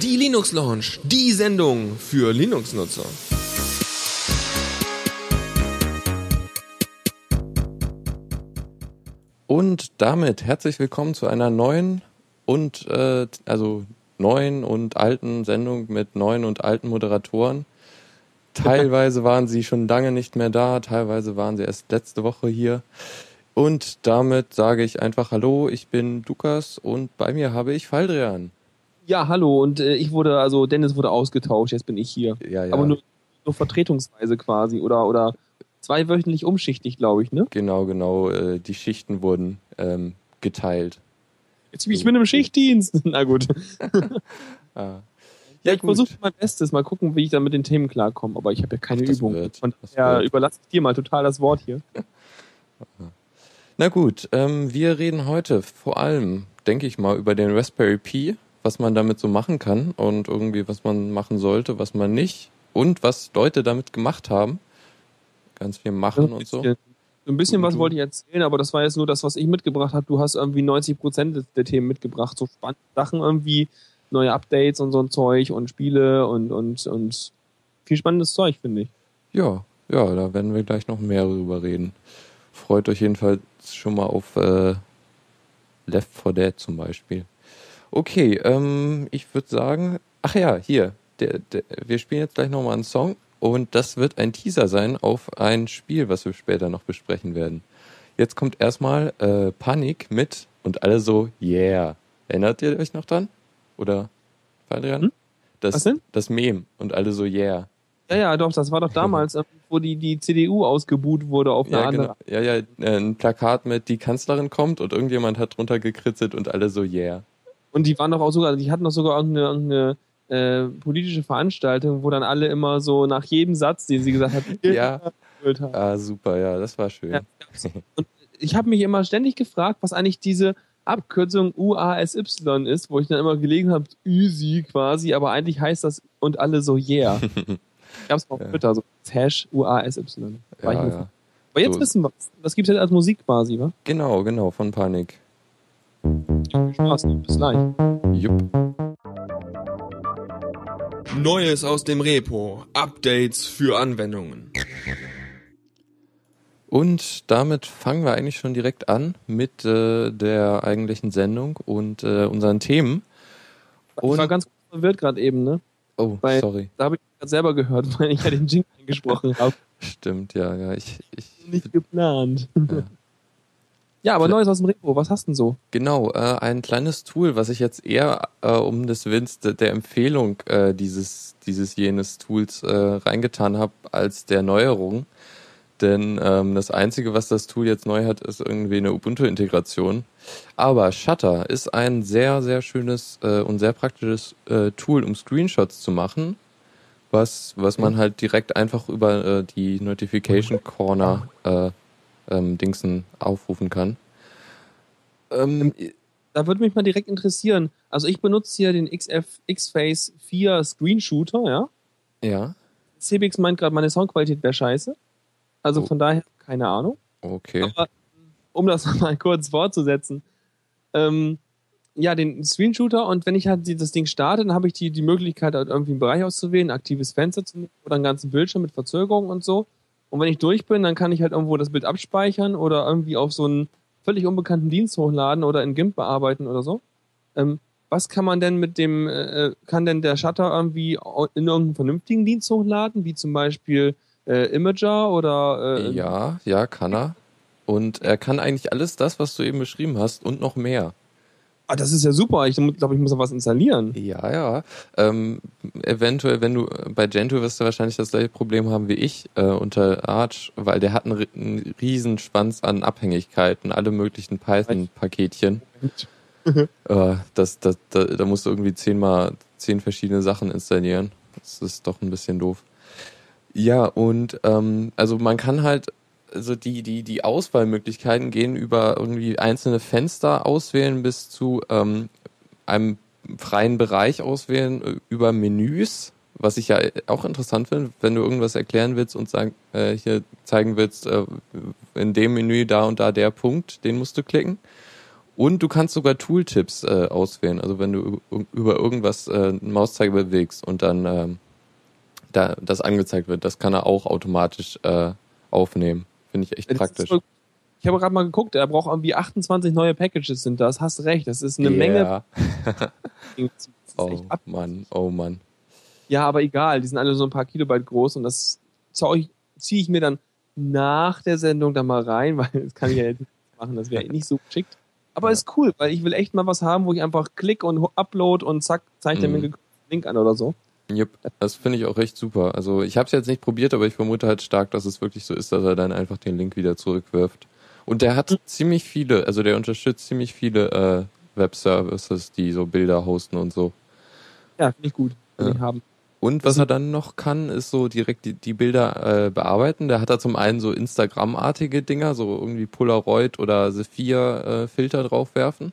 Die Linux Launch, die Sendung für Linux-Nutzer. Und damit herzlich willkommen zu einer neuen und äh, also neuen und alten Sendung mit neuen und alten Moderatoren. Teilweise waren sie schon lange nicht mehr da, teilweise waren sie erst letzte Woche hier. Und damit sage ich einfach Hallo, ich bin Lukas und bei mir habe ich Faldrian. Ja, hallo und äh, ich wurde, also Dennis wurde ausgetauscht, jetzt bin ich hier. Ja, ja. Aber nur, nur vertretungsweise quasi oder oder zweiwöchentlich umschichtig, glaube ich, ne? Genau, genau. Äh, die Schichten wurden ähm, geteilt. Jetzt, ich bin im Schichtdienst. Na gut. Ah. Ja, ich gut. versuche mein Bestes. Mal gucken, wie ich dann mit den Themen klarkomme. Aber ich habe ja keine Ach, Übung. wird, Von daher überlasse ich dir mal total das Wort hier. Na gut, ähm, wir reden heute vor allem, denke ich mal, über den Raspberry Pi, was man damit so machen kann und irgendwie, was man machen sollte, was man nicht und was Leute damit gemacht haben. Ganz viel machen und so. So ein bisschen was wollte ich erzählen, aber das war jetzt nur das, was ich mitgebracht habe. Du hast irgendwie 90 Prozent der Themen mitgebracht. So spannende Sachen irgendwie, neue Updates und so ein Zeug und Spiele und, und, und viel spannendes Zeug, finde ich. Ja, ja, da werden wir gleich noch mehr drüber reden. Freut euch jedenfalls schon mal auf äh, Left 4 Dead zum Beispiel. Okay, ähm, ich würde sagen, ach ja, hier, der, der, wir spielen jetzt gleich nochmal einen Song und das wird ein Teaser sein auf ein Spiel, was wir später noch besprechen werden. Jetzt kommt erstmal äh, Panik mit und alle so, yeah. Erinnert ihr euch noch dran? Oder, Adrian? Hm? Das, Was denn? das Mem und alle so, yeah. Ja, ja, doch, das war doch damals, äh, wo die, die CDU ausgebuht wurde auf eine Ja, andere. genau. Ja, ja, ein Plakat mit die Kanzlerin kommt und irgendjemand hat drunter gekritzelt und alle so, yeah. Und die waren doch auch sogar, die hatten doch sogar irgendeine, äh, politische Veranstaltung, wo dann alle immer so nach jedem Satz, den sie gesagt hat, Ja. haben. Ah, super, ja, das war schön. Ja. Und ich habe mich immer ständig gefragt, was eigentlich diese Abkürzung UASY ist, wo ich dann immer gelegen habe, Easy quasi, aber eigentlich heißt das und alle so yeah. Gab's mal auf Ja. Twitter, so Hash UASY. Ich Ja, ja. Aber jetzt So. wissen wir Das gibt's jetzt als Musik quasi, wa? Genau, genau, von Panik. Viel Spaß, bis gleich. Jupp. Neues aus dem Repo. Updates für Anwendungen. Und damit fangen wir eigentlich schon direkt an mit äh, der eigentlichen Sendung und äh, unseren Themen. ich war Und- ganz verwirrt gerade eben, ne? Oh, Weil- sorry. Da habe ich gerade selber gehört, weil ich ja den Jingle eingesprochen habe. Stimmt, ja, ja. Ich, ich, Nicht geplant. Ja. Ja, aber Neues aus dem Repo, was hast du denn so? Genau, äh, ein kleines Tool, was ich jetzt eher äh, um des Willens de, der Empfehlung äh, dieses, dieses jenes Tools äh, reingetan habe als der Neuerung. Denn ähm, das Einzige, was das Tool jetzt neu hat, ist irgendwie eine Ubuntu-Integration. Aber Shutter ist ein sehr, sehr schönes äh, und sehr praktisches äh, Tool, um Screenshots zu machen, was, was man halt direkt einfach über äh, die Notification Corner äh, ähm, Dingsen aufrufen kann. Ähm, Da würde mich mal direkt interessieren. Also ich benutze hier den XF X-Face 4 Screenshooter, ja. ja, CBX meint gerade, meine Soundqualität wäre scheiße. Also Oh. von daher, keine Ahnung. okay. Aber um das mal kurz fortzusetzen, ähm, ja, den Screenshooter und wenn ich halt das Ding starte, dann habe ich die, die Möglichkeit, halt irgendwie einen Bereich auszuwählen, ein aktives Fenster zu nehmen oder einen ganzen Bildschirm mit Verzögerung und so. Und wenn ich durch bin, dann kann ich halt irgendwo das Bild abspeichern oder irgendwie auf so einen völlig unbekannten Dienst hochladen oder in GIMP bearbeiten oder so. Ähm, was kann man denn mit dem, äh, kann denn der Shutter irgendwie in irgendeinen vernünftigen Dienst hochladen, wie zum Beispiel äh, Imager oder äh, Ja, ja, kann er. Und er kann eigentlich alles das, was du eben beschrieben hast und noch mehr. Ah, das ist ja super. Ich glaube, ich muss noch was installieren. Ja, ja. Ähm, eventuell, wenn du bei Gentoo wirst du wahrscheinlich das gleiche Problem haben wie ich äh, unter Arch, weil der hat einen, einen riesen Schwanz an Abhängigkeiten, alle möglichen Python-Paketchen. Äh, das, das, da, da musst du irgendwie zehnmal zehn verschiedene Sachen installieren. Das ist doch ein bisschen doof. Ja, und ähm, also man kann halt, also die, die, die Auswahlmöglichkeiten gehen über irgendwie einzelne Fenster auswählen bis zu ähm, einem freien Bereich auswählen, äh, über Menüs, was ich ja auch interessant finde, wenn du irgendwas erklären willst und sagen, äh, hier zeigen willst, äh, in dem Menü da und da der Punkt, den musst du klicken. Und du kannst sogar Tooltips äh, auswählen. Also wenn du über irgendwas äh, einen Mauszeiger bewegst und dann ähm, da das angezeigt wird, das kann er auch automatisch äh, aufnehmen. Finde ich echt Das praktisch. Ich habe gerade mal geguckt, er braucht irgendwie 28 neue Packages sind das. Hast recht, das ist eine Menge. Ja. Das ist Oh Mann, oh Mann. Ja, aber egal, die sind alle so ein paar Kilobyte groß und das ziehe ich mir dann nach der Sendung da mal rein, weil das kann ich ja jetzt nicht machen, das wäre nicht so geschickt. Aber Ja. ist cool, weil ich will echt mal was haben, wo ich einfach klick und upload und zack, zeigt er mir Mhm. einen Link an oder so. Jupp, das finde ich auch recht super. Also ich habe es jetzt nicht probiert, aber ich vermute halt stark, dass es wirklich so ist, dass er dann einfach den Link wieder zurückwirft. Und der hat ziemlich viele, also der unterstützt ziemlich viele äh, Web-Services, die so Bilder hosten und so. Ja, finde ich gut. Ja. haben. Und was er dann noch kann, ist so direkt die, die Bilder äh, bearbeiten. Der hat da zum einen so Instagram-artige Dinger, so irgendwie Polaroid oder Sephir-Filter draufwerfen.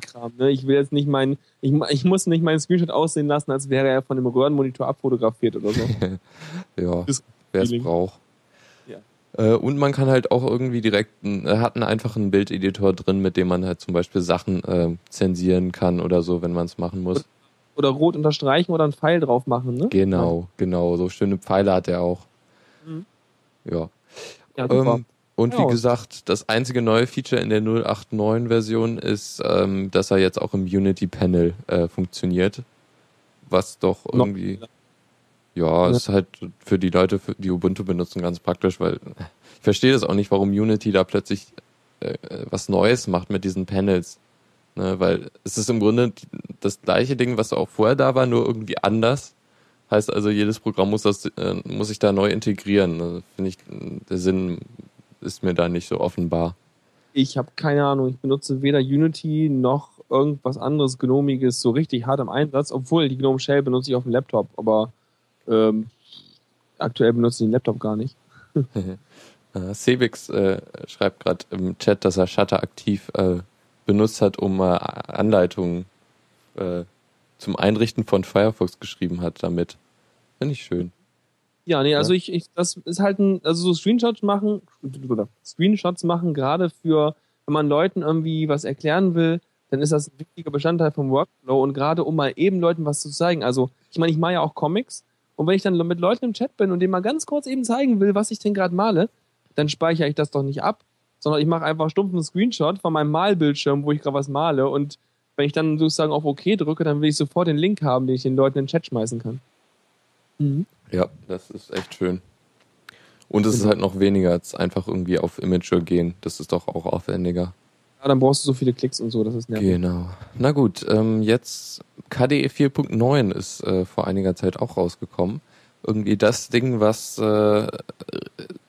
Kram, ne? Ich will jetzt nicht meinen, ich, ich muss nicht meinen Screenshot aussehen lassen, als wäre er von dem Röhrenmonitor abfotografiert oder so. Ja, wer es braucht. Ja. Äh, und man kann halt auch irgendwie direkt, er hat einen einfachen Bildeditor drin, mit dem man halt zum Beispiel Sachen äh, zensieren kann oder so, wenn man es machen muss. Oder rot unterstreichen oder einen Pfeil drauf machen, ne? Genau, genau. So schöne Pfeile hat er auch. Mhm. Ja. Ja. Ähm, und Ja, wie gesagt, das einzige neue Feature in der 089-Version ist, ähm, dass er jetzt auch im Unity-Panel äh, funktioniert. Was doch irgendwie, ja, ist halt für die Leute, die Ubuntu benutzen, ganz praktisch, weil ich verstehe das auch nicht, warum Unity da plötzlich äh, was Neues macht mit diesen Panels. Ne, weil es ist im Grunde das gleiche Ding, was auch vorher da war, nur irgendwie anders. Heißt also, jedes Programm muss das, äh, muss sich da neu integrieren. Also, Finde ich, der Sinn ist mir da nicht so offenbar. Ich habe keine Ahnung. Ich benutze weder Unity noch irgendwas anderes Gnomiges so richtig hart im Einsatz, obwohl die Gnome Shell benutze ich auf dem Laptop, aber ähm, aktuell benutze ich den Laptop gar nicht. Äh, Sebix äh, schreibt gerade im Chat, dass er Shutter aktiv äh, benutzt hat, um äh, Anleitungen äh, zum Einrichten von Firefox geschrieben hat damit. Finde ich schön. Ja, nee, also Ja. ich, ich, das ist halt ein, also so Screenshots machen, Screenshots machen, gerade für, wenn man Leuten irgendwie was erklären will, dann ist das ein wichtiger Bestandteil vom Workflow und gerade um mal eben Leuten was zu zeigen. Also, ich meine, ich mache ja auch Comics und wenn ich dann mit Leuten im Chat bin und denen mal ganz kurz eben zeigen will, was ich denn gerade male, dann speichere ich das doch nicht ab, sondern ich mache einfach stumpf einen Screenshot von meinem Malbildschirm, wo ich gerade was male und wenn ich dann sozusagen auf OK drücke, dann will ich sofort den Link haben, den ich den Leuten in den Chat schmeißen kann. Mhm. Ja, das ist echt schön. Und es ist Genau. halt noch weniger als einfach irgendwie auf Imagure gehen. Das ist doch auch aufwendiger. Ja, dann brauchst du so viele Klicks und so, das ist nervig. Genau. Na gut, ähm, jetzt KDE 4.9 ist äh, vor einiger Zeit auch rausgekommen. Irgendwie das Ding, was äh,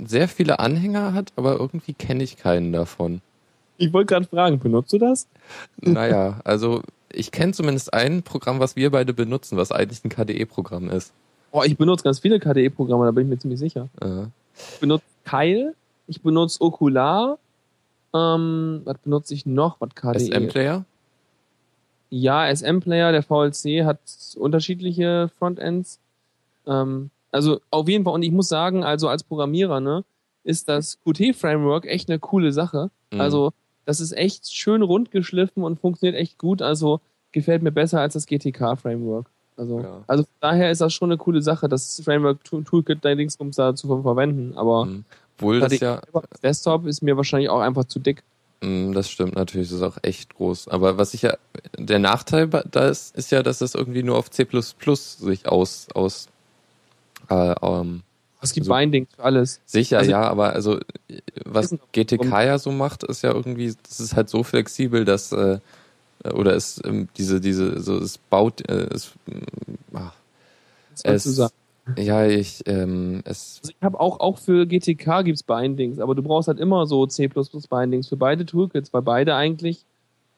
sehr viele Anhänger hat, aber irgendwie kenne ich keinen davon. Ich wollte gerade fragen, benutzt du das? Naja, also ich kenne zumindest ein Programm, was wir beide benutzen, was eigentlich ein KDE-Programm ist. Oh, ich benutze ganz viele KDE-Programme, da bin ich mir ziemlich sicher. Äh, Ich benutze Keil, ich benutze Okular, ähm, was benutze ich noch? Was KDE? SM-Player? Ja, SM-Player, der VLC hat unterschiedliche Frontends. Ähm, also auf jeden Fall, und ich muss sagen, also als Programmierer, ne, ist das Qt-Framework echt eine coole Sache. Mhm. Also, das ist echt schön rund geschliffen und funktioniert echt gut. Also, gefällt mir besser als das GTK-Framework. Also, Ja. also von daher ist das schon eine coole Sache, das Framework Tool- Toolkit da Dingsbums da zu ver- verwenden. Aber Mhm. Obwohl das ja, Desktop ist mir wahrscheinlich auch einfach zu dick. Mm, Das stimmt natürlich, das ist auch echt groß. Aber was ich ja, der Nachteil da ist, ist ja, dass es irgendwie nur auf C sich aus, aus, äh, ähm, Es gibt So. Bindings für alles. sicher, Also- ja, aber also, was GTK ja so macht, ist ja irgendwie, das ist halt so flexibel, dass, äh, oder es, ähm, diese, diese, so, es baut, äh, es, mm, ach, es, ja, ich, ähm, es, Also ich habe auch, auch für GTK gibt's Bindings, aber du brauchst halt immer so C Bindings für beide Toolkits, weil beide eigentlich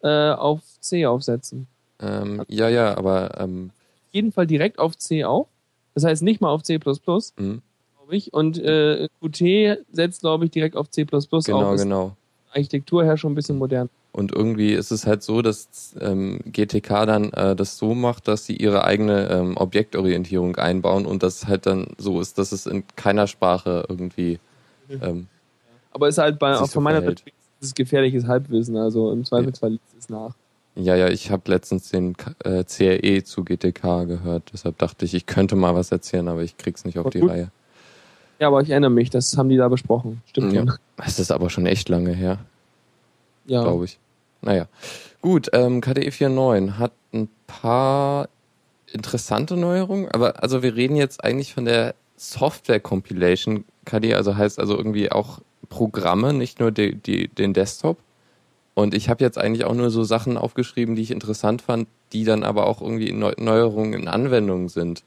äh, auf C aufsetzen. ähm, ja, ja, aber, ähm, Auf jeden Fall direkt auf C auf. Das heißt nicht mal auf C, mh, glaube ich. Und äh, Qt setzt, glaube ich, direkt auf C genau, auf. Ist genau. Architektur her schon ein bisschen modern. Und irgendwie ist es halt so, dass ähm, GTK dann äh, das so macht, dass sie ihre eigene ähm, Objektorientierung einbauen und das halt dann so ist, dass es in keiner Sprache irgendwie ähm, Aber ist halt bei, auch so von meiner verhält. Seite Das ist gefährliches Halbwissen, also im Zweifelsfall liest es nach. Ja, ja, ich habe letztens den äh, CRE zu GTK gehört, deshalb dachte ich, ich könnte mal was erzählen, aber ich krieg's nicht auf Aber die gut. Reihe. Ja, aber ich erinnere mich, das haben die da besprochen. Stimmt Ja. Es ist aber schon echt lange her, Ja. glaube ich. Naja. Gut, ähm, KDE 4.9 hat ein paar interessante Neuerungen, aber also wir reden jetzt eigentlich von der Software Compilation KDE, also heißt also irgendwie auch Programme, nicht nur die, die, den Desktop. Und ich habe jetzt eigentlich auch nur so Sachen aufgeschrieben, die ich interessant fand, die dann aber auch irgendwie Neu Neuerungen in Anwendungen sind.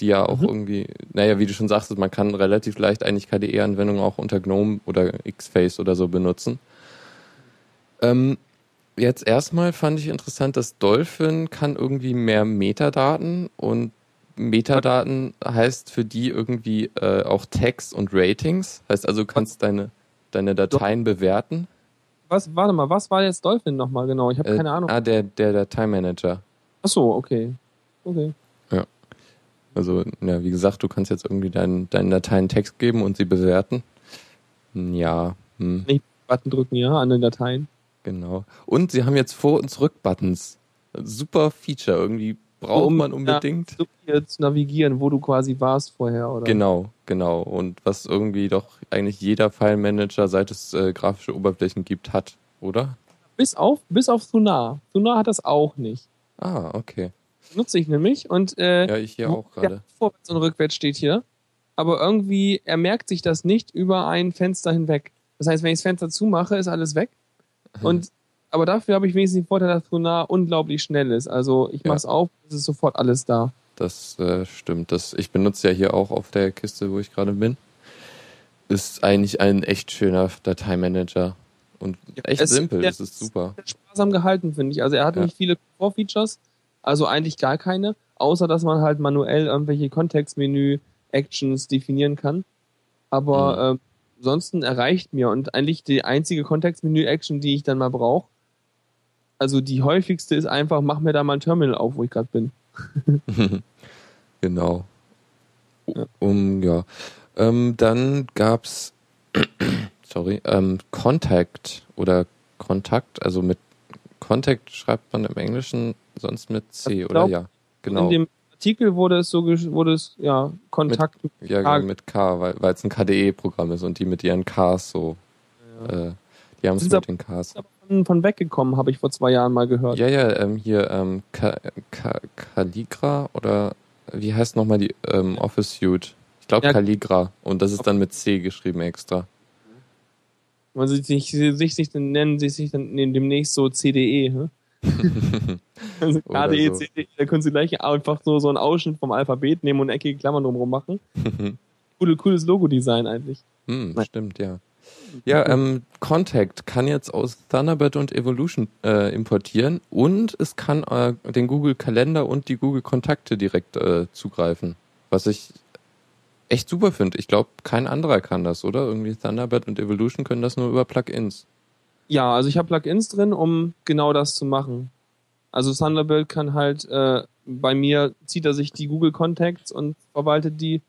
Die ja auch Mhm. irgendwie, naja, wie du schon sagst, man kann relativ leicht eigentlich KDE-Anwendungen auch unter GNOME oder Xface oder so benutzen. Ähm, jetzt erstmal fand ich interessant, dass Dolphin kann irgendwie mehr Metadaten und Metadaten heißt für die irgendwie äh, auch Text und Ratings. Heißt also, du kannst deine, deine Dateien bewerten. Was, warte mal, was war jetzt Dolphin nochmal genau? Ich habe Äh, keine Ahnung. Ah, der, der Dateimanager. Ach so, okay. Okay. Also, ja, wie gesagt, du kannst jetzt irgendwie deinen, deinen Dateien Text geben und sie bewerten. Hm, Ja, hm, Button drücken, ja, an den Dateien. Genau. Und sie haben jetzt Vor- und Zurück-Buttons. Super Feature. Irgendwie braucht Um- man ja. unbedingt. So hier zu navigieren, wo du quasi warst vorher, oder? Genau, genau. Und was irgendwie doch eigentlich jeder File-Manager, seit es äh, grafische Oberflächen gibt, hat, oder? Bis auf, bis auf Thunar. Thunar hat das auch nicht. Ah, okay. Nutze ich nämlich und äh, Ja, ich hier auch Ja, gerade. vorwärts und rückwärts steht hier. Aber irgendwie, er merkt sich das nicht über ein Fenster hinweg. Das heißt, wenn ich das Fenster zumache, ist alles weg. Mhm. Und, aber dafür habe ich wenigstens den Vorteil, dass Thunar unglaublich schnell ist. Also ich Ja. mache es auf, es ist sofort alles da. Das äh, stimmt. Das, ich benutze ja hier auch auf der Kiste, wo ich gerade bin. Ist eigentlich ein echt schöner Dateimanager. Und Ja, echt es- simpel, der das ist super. Sparsam gehalten, finde ich. Also er hat Ja. nicht viele Core-Features, also eigentlich gar keine, außer dass man halt manuell irgendwelche Kontextmenü-Actions definieren kann. Aber ähm, ansonsten erreicht mir und eigentlich die einzige Kontextmenü-Action, die ich dann mal brauche, also die häufigste ist einfach, mach mir da mal ein Terminal auf, wo ich gerade bin. genau. Ja. Um, ja. Ähm, dann gab's, sorry, ähm, Contact oder Kontakt, also mit Contact schreibt man im Englischen sonst mit C, Ich oder? glaub, Ja, In genau. dem Artikel wurde es so, wurde es, ja, Kontakt. Ja, K- genau, mit K, weil weil es ein KDE-Programm ist und die mit ihren Ks so. Äh, die haben es mit aber- den Ks. von, von weggekommen, habe ich vor zwei Jahren mal gehört. Ja, ja, ähm, hier ähm, Ka Ka Caligra oder wie heißt nochmal die ähm, Office Suite? Ich glaube Ja. Caligra und das ist dann mit C geschrieben extra. Man sieht sich, sich, sich dann nennen sie sich dann demnächst so CDE, ne? Also KDE, so. CDE, da können sie gleich einfach so, so einen Ausschnitt vom Alphabet nehmen und eckige Klammern drumherum machen. Coole, cooles Logo-Design eigentlich. hm, stimmt, ja. Ja, ähm, Contact kann jetzt aus Thunderbird und Evolution äh, importieren und es kann äh, den Google Kalender und die Google Kontakte direkt äh, zugreifen. Was ich echt super finde. Ich glaube, kein anderer kann das, oder? Irgendwie Thunderbird und Evolution können das nur über Plugins. Ja, also ich habe Plugins drin, um genau das zu machen. Also Thunderbird kann halt, äh, bei mir zieht er sich die Google Contacts und verwaltet die.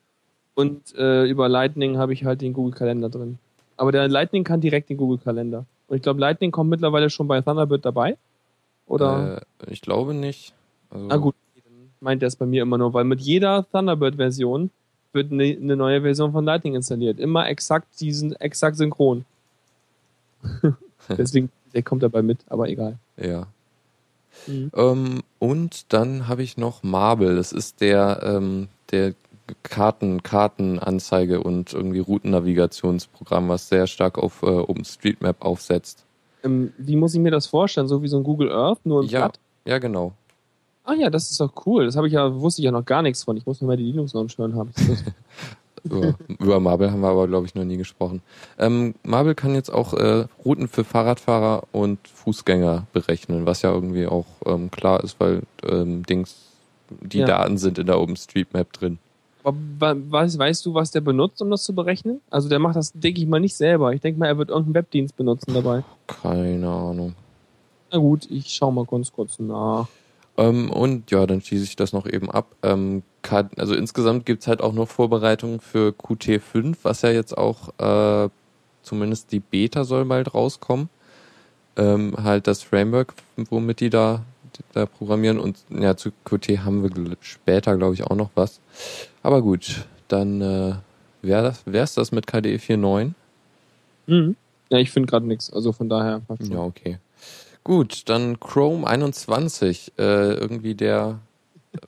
Und äh, über Lightning habe ich halt den Google Kalender drin. Aber der Lightning kann direkt den Google Kalender. Und ich glaube, Lightning kommt mittlerweile schon bei Thunderbird dabei. Oder? Äh, ich glaube nicht. Also, Na gut, dann meint er es bei mir immer nur, weil mit jeder Thunderbird-Version wird eine, eine neue Version von Lightning installiert. Immer exakt diesen, exakt synchron. Deswegen, der kommt dabei mit, aber egal. Ja. Mhm. Ähm, und dann habe ich noch Marble. Das ist der, ähm, der Karten, Kartenanzeige und irgendwie Routennavigationsprogramm, was sehr stark auf äh, OpenStreetMap aufsetzt. Ähm, wie muss ich mir das vorstellen? So wie so ein Google Earth, nur im Ja, Blatt? ja, genau. Ah ja, das ist doch cool. Das habe ich ja, wusste ich ja noch gar nichts von. Ich muss mir mal die Linux Launch hören haben. Über, über Marble haben wir aber, glaube ich, noch nie gesprochen. Ähm, Marble kann jetzt auch äh, Routen für Fahrradfahrer und Fußgänger berechnen, was ja irgendwie auch ähm, klar ist, weil ähm, Dings, die Ja. Daten sind in der OpenStreetMap drin. Wa- weißt, weißt du, was der benutzt, um das zu berechnen? Also der macht das, denke ich mal, nicht selber. Ich denke mal, er wird irgendeinen Webdienst benutzen dabei. Keine Ahnung. Na gut, ich schau mal ganz kurz nach. Ähm, und ja, dann schieße ich das noch eben ab. Ähm, also insgesamt gibt's halt auch noch Vorbereitungen für Qt5, was ja jetzt auch äh, zumindest die Beta soll bald rauskommen. Ähm, halt das Framework, womit die da, die da programmieren und ja, zu Qt haben wir später, glaube ich, auch noch was. Aber gut, dann äh, wäre das, wär's das mit KDE 4.9. Mhm. Ja, ich finde gerade nichts. Also von daher. Ja, okay. Gut, dann Chrome 21, äh, irgendwie der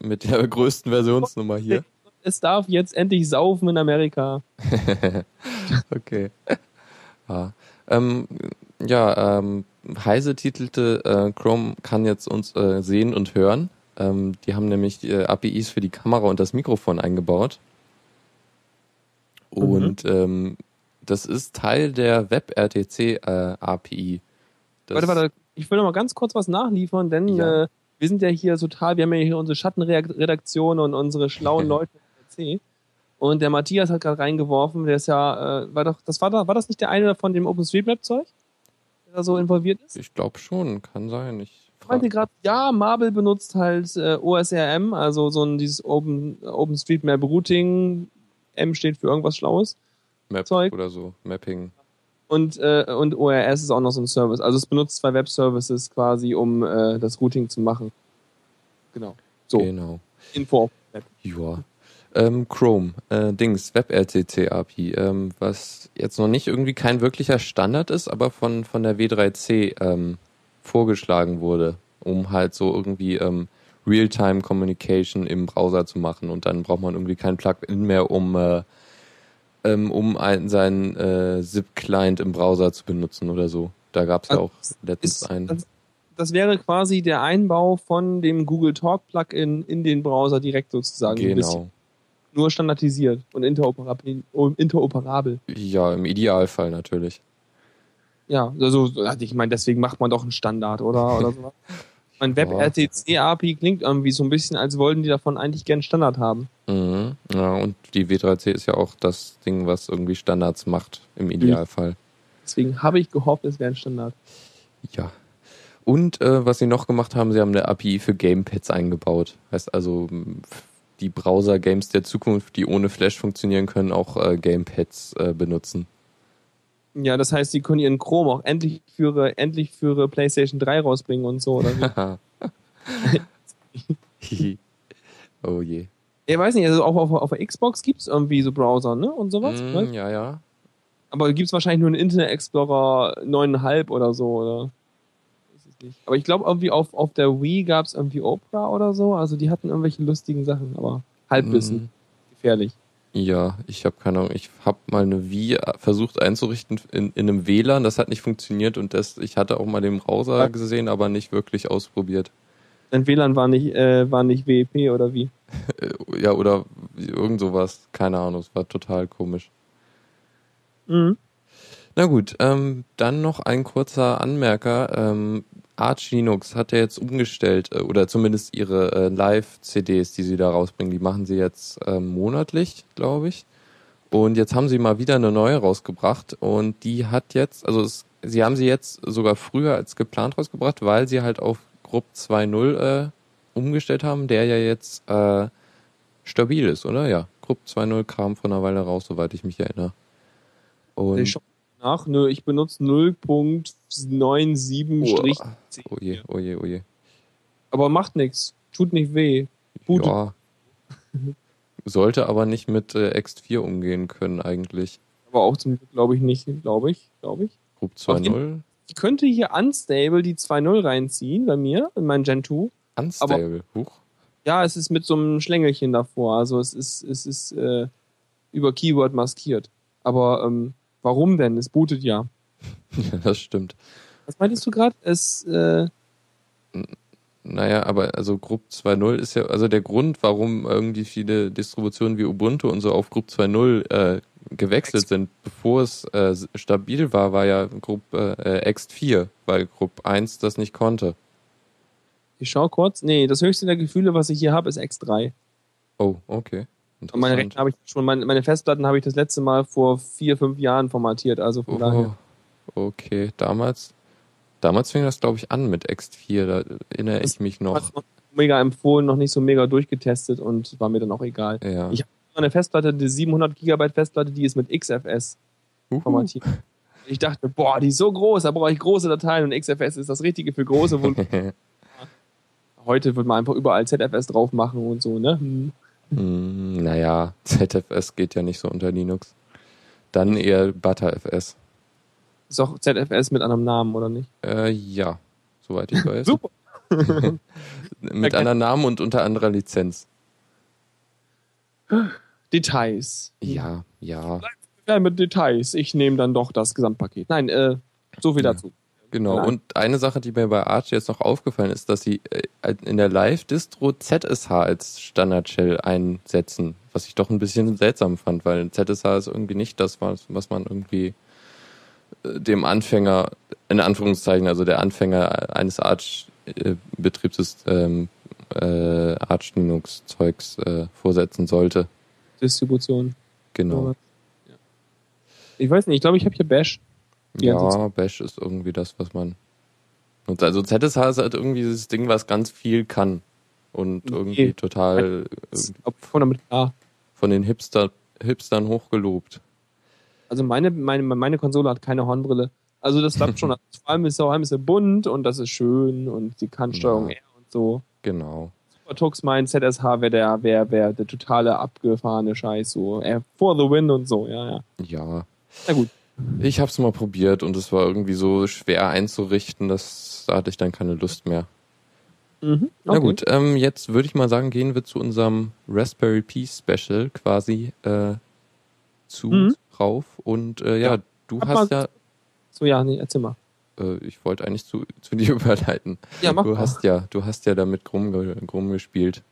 mit der größten Versionsnummer hier. Es darf jetzt endlich saufen in Amerika. Okay. Ja, ähm, ja ähm, Heise titelte, äh, Chrome kann jetzt uns äh, sehen und hören. Ähm, die haben nämlich äh, APIs für die Kamera und das Mikrofon eingebaut. Und ähm, das ist Teil der WebRTC äh, Warte, warte, ich will noch mal ganz kurz was nachliefern, denn Ja. äh, wir sind ja hier total, wir haben ja hier unsere Schattenredaktion und unsere schlauen Leute im PC. Und der Matthias hat gerade reingeworfen, der ist ja, äh, war doch, das war da, war das nicht der eine von dem OpenStreetMap-Zeug, der da so involviert ist? Ich glaube schon, kann sein. Ich Ich meinte gerade, ja, Marble benutzt halt äh, OSRM, also so ein dieses Open, OpenStreetMap Routing. M steht für irgendwas Schlaues. Map Zeug. oder so, Mapping. Und, äh, und ORS ist auch noch so ein Service. Also es benutzt zwei Web-Services quasi, um äh, das Routing zu machen. Genau. So, Genau. Info. Ja. Ähm, Chrome, äh, Dings, WebRTC API, ähm, was jetzt noch nicht irgendwie kein wirklicher Standard ist, aber von, von der W3C ähm, vorgeschlagen wurde, um halt so irgendwie ähm, Real-Time Communication im Browser zu machen und dann braucht man irgendwie kein Plugin mehr, um, äh, ähm, um einen, seinen äh, ZIP-Client im Browser zu benutzen oder so. Da gab es ja Also, auch letztens Ist, einen. das, das wäre quasi der Einbau von dem Google Talk Plugin in den Browser direkt sozusagen. Genau. Nur standardisiert und interoperabel. interoperabel. Ja, im Idealfall natürlich. Ja, also also ich meine, deswegen macht man doch einen Standard, oder? oder so. Mein WebRTC-API klingt irgendwie so ein bisschen, als wollten die davon eigentlich gern Standard haben. Mhm. Ja, und die W3C ist ja auch das Ding, was irgendwie Standards macht, im Idealfall. Deswegen habe ich gehofft, es wäre ein Standard. Ja. Und äh, was sie noch gemacht haben, sie haben eine API für Gamepads eingebaut. Heißt also, die Browser-Games der Zukunft, die ohne Flash funktionieren können, auch äh, Gamepads äh, benutzen. Ja, das heißt, sie können ihren Chrome auch endlich für, endlich für PlayStation 3 rausbringen und so, oder wie? Oh je. Ich weiß nicht, also auch auf, auf der Xbox gibt es irgendwie so Browser, ne? Und sowas. Mm, ne? ja, ja. Aber gibt es wahrscheinlich nur einen Internet Explorer 9,5 oder so, oder? Weiß ich nicht. Aber ich glaube, irgendwie auf, auf der Wii gab es irgendwie Opera oder so. Also die hatten irgendwelche lustigen Sachen, aber Halbwissen. Mm, Gefährlich. Ja, ich habe keine Ahnung. Ich habe mal eine Wii versucht einzurichten in, in einem WLAN. Das hat nicht funktioniert und das, ich hatte auch mal den Browser gesehen, aber nicht wirklich ausprobiert. Dein WLAN war nicht, äh, war nicht WEP oder wie? Ja, oder irgend sowas. Keine Ahnung. Es war total komisch. Mhm. Na gut, ähm, dann noch ein kurzer Anmerker. Ähm, Arch Linux hat ja jetzt umgestellt, äh, oder zumindest ihre äh, Live-CDs, die sie da rausbringen, die machen sie jetzt ähm, monatlich, glaube ich. Und jetzt haben sie mal wieder eine neue rausgebracht und die hat jetzt, also es, sie haben sie jetzt sogar früher als geplant rausgebracht, weil sie halt auf Grupp 2.0 äh, umgestellt haben, der ja jetzt äh, stabil ist, oder? Ja, Grupp 2.0 kam vor einer Weile raus, soweit ich mich erinnere. Und nach. Nö, ich benutze 0.97 Oh je, oh je, oh je. Aber macht nichts. Tut nicht weh. Bootet. Ja. Sollte aber nicht mit äh, Ext4 umgehen können eigentlich. Aber auch zum Glück glaube ich nicht, glaube ich, glaube ich. Group Auf jeden- 2.0. Ich könnte hier unstable die 2.0 reinziehen bei mir in mein Gen 2. Unstable. Huch. Ja, es ist mit so einem Schlängelchen davor. Also es ist, es ist äh, über Keyword maskiert. Aber ähm, warum denn? Es bootet ja. Ja, das stimmt. Was meintest du gerade? Es, äh, Naja, aber also Group 2.0 ist ja, also der Grund, warum irgendwie viele Distributionen wie Ubuntu und so auf Group 2.0 äh, gewechselt sind, bevor es äh, stabil war, war ja Group äh, Ext4, weil Group 1 das nicht konnte. ich schau kurz. Nee, das höchste der Gefühle, was ich hier habe, ist X3. Oh, okay. Meine. Rechner habe ich schon, meine, meine Festplatten habe ich das letzte Mal vor vier, fünf Jahren formatiert. Also von daher. Oh, okay, damals, damals fing das glaube ich an mit Ext4, da erinnere Das ich mich noch. Mega empfohlen, noch nicht so mega durchgetestet und war mir dann auch egal. Ja. Ich- Eine Festplatte, die 700 Gigabyte Festplatte, die ist mit XFS Uhu. formatiert. Ich dachte, boah, die ist so groß, da brauche ich große Dateien und XFS ist das Richtige für große. Heute wird man einfach überall ZFS drauf machen und so, ne? Hm. Hm, naja, ZFS geht ja nicht so unter Linux. Dann eher ButterFS. Ist auch ZFS mit anderem Namen, oder nicht? Äh, ja, soweit ich weiß. Super. Mit anderen Namen und unter anderer Lizenz. Details. Ja, ja, Ja, mit Details. Ich nehme dann doch das Gesamtpaket. Nein, äh, so viel Ja. dazu. Genau. Nein. Und eine Sache, die mir bei Arch jetzt noch aufgefallen ist, dass sie äh, in der Live-Distro ZSH als Standard-Shell einsetzen, was ich doch ein bisschen seltsam fand, weil ZSH ist irgendwie nicht das, was, man irgendwie äh, dem Anfänger, in Anführungszeichen, also der Anfänger eines Arch-Betriebssystems, äh, Arch Linux-Zeugs äh, vorsetzen sollte. Distribution. Genau. Ich weiß nicht, ich glaube, ich habe hier Bash. Ja, Bash ist irgendwie das, was man nutzt. Also ZSH ist halt irgendwie dieses Ding, was ganz viel kann. Und Nee. irgendwie total äh, Ob von den Hipster, Hipstern hochgelobt. Also meine, meine, meine Konsole hat keine Hornbrille. Also das klappt schon. Vor allem ist vor allem ist sie bunt und das ist schön und die kann Steuerung Ja. R und so. Genau. Supertux meint ZSH wäre der, wär, wär der totale abgefahrene Scheiß, so. Er for the win und so, ja, ja. Ja. Na gut. Ich hab's mal probiert und es war irgendwie so schwer einzurichten, dass da hatte ich dann keine Lust mehr. Mhm. Na okay. gut, ähm, jetzt würde ich mal sagen, gehen wir zu unserem Raspberry Pi Special quasi äh, zu Mhm. drauf. Und äh, ja, Ja. du hast ja, So, ja, nee, erzähl mal. äh, ich wollte eigentlich zu, zu dir überleiten. Ja, mach Du mal. hast ja, du hast ja damit rumge rumgespielt.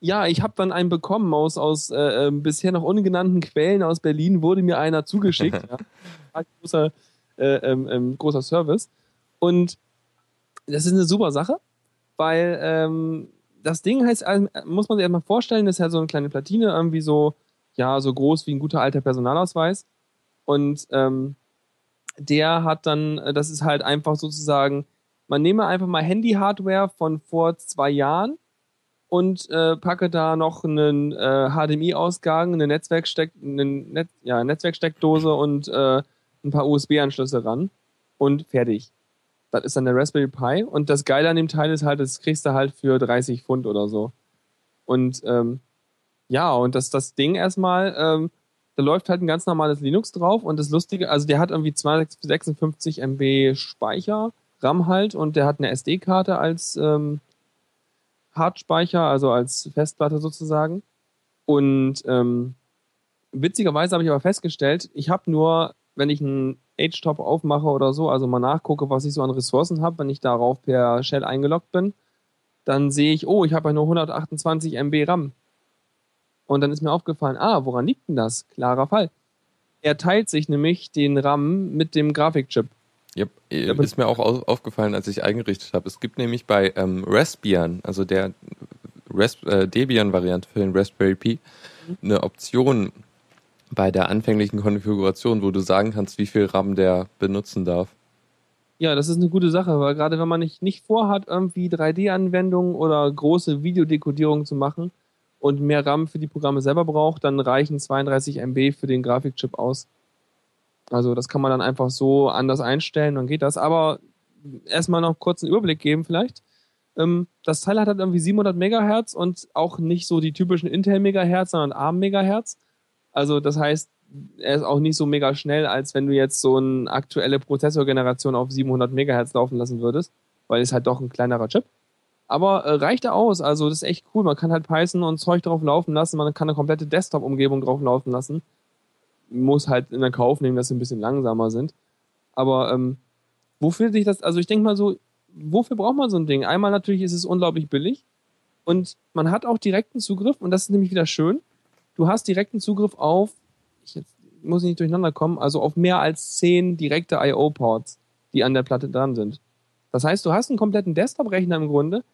Ja, ich habe dann einen bekommen aus, aus äh, äh, bisher noch ungenannten Quellen aus Berlin, wurde mir einer zugeschickt. ja. Ein großer, äh, ähm, ähm, großer Service. Und das ist eine super Sache, weil ähm, das Ding heißt, also, muss man sich erstmal vorstellen, das ist halt so eine kleine Platine, irgendwie so, ja, so groß wie ein guter alter Personalausweis. Und ähm, der hat dann, das ist halt einfach sozusagen, man nehme einfach mal Handy-Hardware von vor zwei Jahren und äh, packe da noch einen äh, HDMI-Ausgang, eine Netzwerksteck, eine Net ja, Netzwerksteckdose und äh, ein paar USB-Anschlüsse ran und fertig. Das ist dann der Raspberry Pi und das Geile an dem Teil ist halt, das kriegst du halt für 30 Pfund oder so. Und ähm, ja, und das, das Ding erstmal, ähm, da läuft halt ein ganz normales Linux drauf und das Lustige, also der hat irgendwie 256 MB Speicher, RAM halt und der hat eine SD-Karte als ähm, Hardspeicher, also als Festplatte sozusagen. Und ähm, witzigerweise habe ich aber festgestellt, ich habe nur, wenn ich einen H-Top aufmache oder so, also mal nachgucke, was ich so an Ressourcen habe, wenn ich darauf per Shell eingeloggt bin, dann sehe ich, oh, ich habe ja nur 128 MB RAM. Und dann ist mir aufgefallen, ah, woran liegt denn das? Klarer Fall. Er teilt sich nämlich den RAM mit dem Grafikchip. Yep. Ja, aber- ist mir auch au aufgefallen, als ich eingerichtet habe. Es gibt nämlich bei ähm, Raspbian, also der Rasp äh, Debian-Variante für den Raspberry Pi, eine Option bei der anfänglichen Konfiguration, wo du sagen kannst, wie viel RAM der benutzen darf. Ja, das ist eine gute Sache, weil gerade wenn man nicht, nicht vorhat, irgendwie 3D-Anwendungen oder große Videodekodierungen zu machen und mehr RAM für die Programme selber braucht, dann reichen 32 MB für den Grafikchip aus. Also das kann man dann einfach so anders einstellen, dann geht das. Aber erstmal noch kurz einen Überblick geben vielleicht. Ähm, das Teil hat halt irgendwie 700 Megahertz und auch nicht so die typischen Intel-Megahertz, sondern ARM-Megahertz. Also das heißt, er ist auch nicht so mega schnell, als wenn du jetzt so eine aktuelle Prozessorgeneration auf 700 Megahertz laufen lassen würdest, weil es halt doch ein kleinerer Chip. Aber äh, reicht er aus, also das ist echt cool. Man kann halt Python und Zeug drauf laufen lassen, man kann eine komplette Desktop-Umgebung drauf laufen lassen. Muss halt in der Kauf nehmen, dass sie ein bisschen langsamer sind. Aber ähm, wofür sich das, also ich denke mal so, wofür braucht man so ein Ding? Einmal natürlich ist es unglaublich billig und man hat auch direkten Zugriff und das ist nämlich wieder schön. Du hast direkten Zugriff auf, ich jetzt muss ich nicht durcheinander kommen, also auf mehr als zehn direkte I.O.-Ports, die an der Platte dran sind. Das heißt, du hast einen kompletten Desktop-Rechner im Grunde,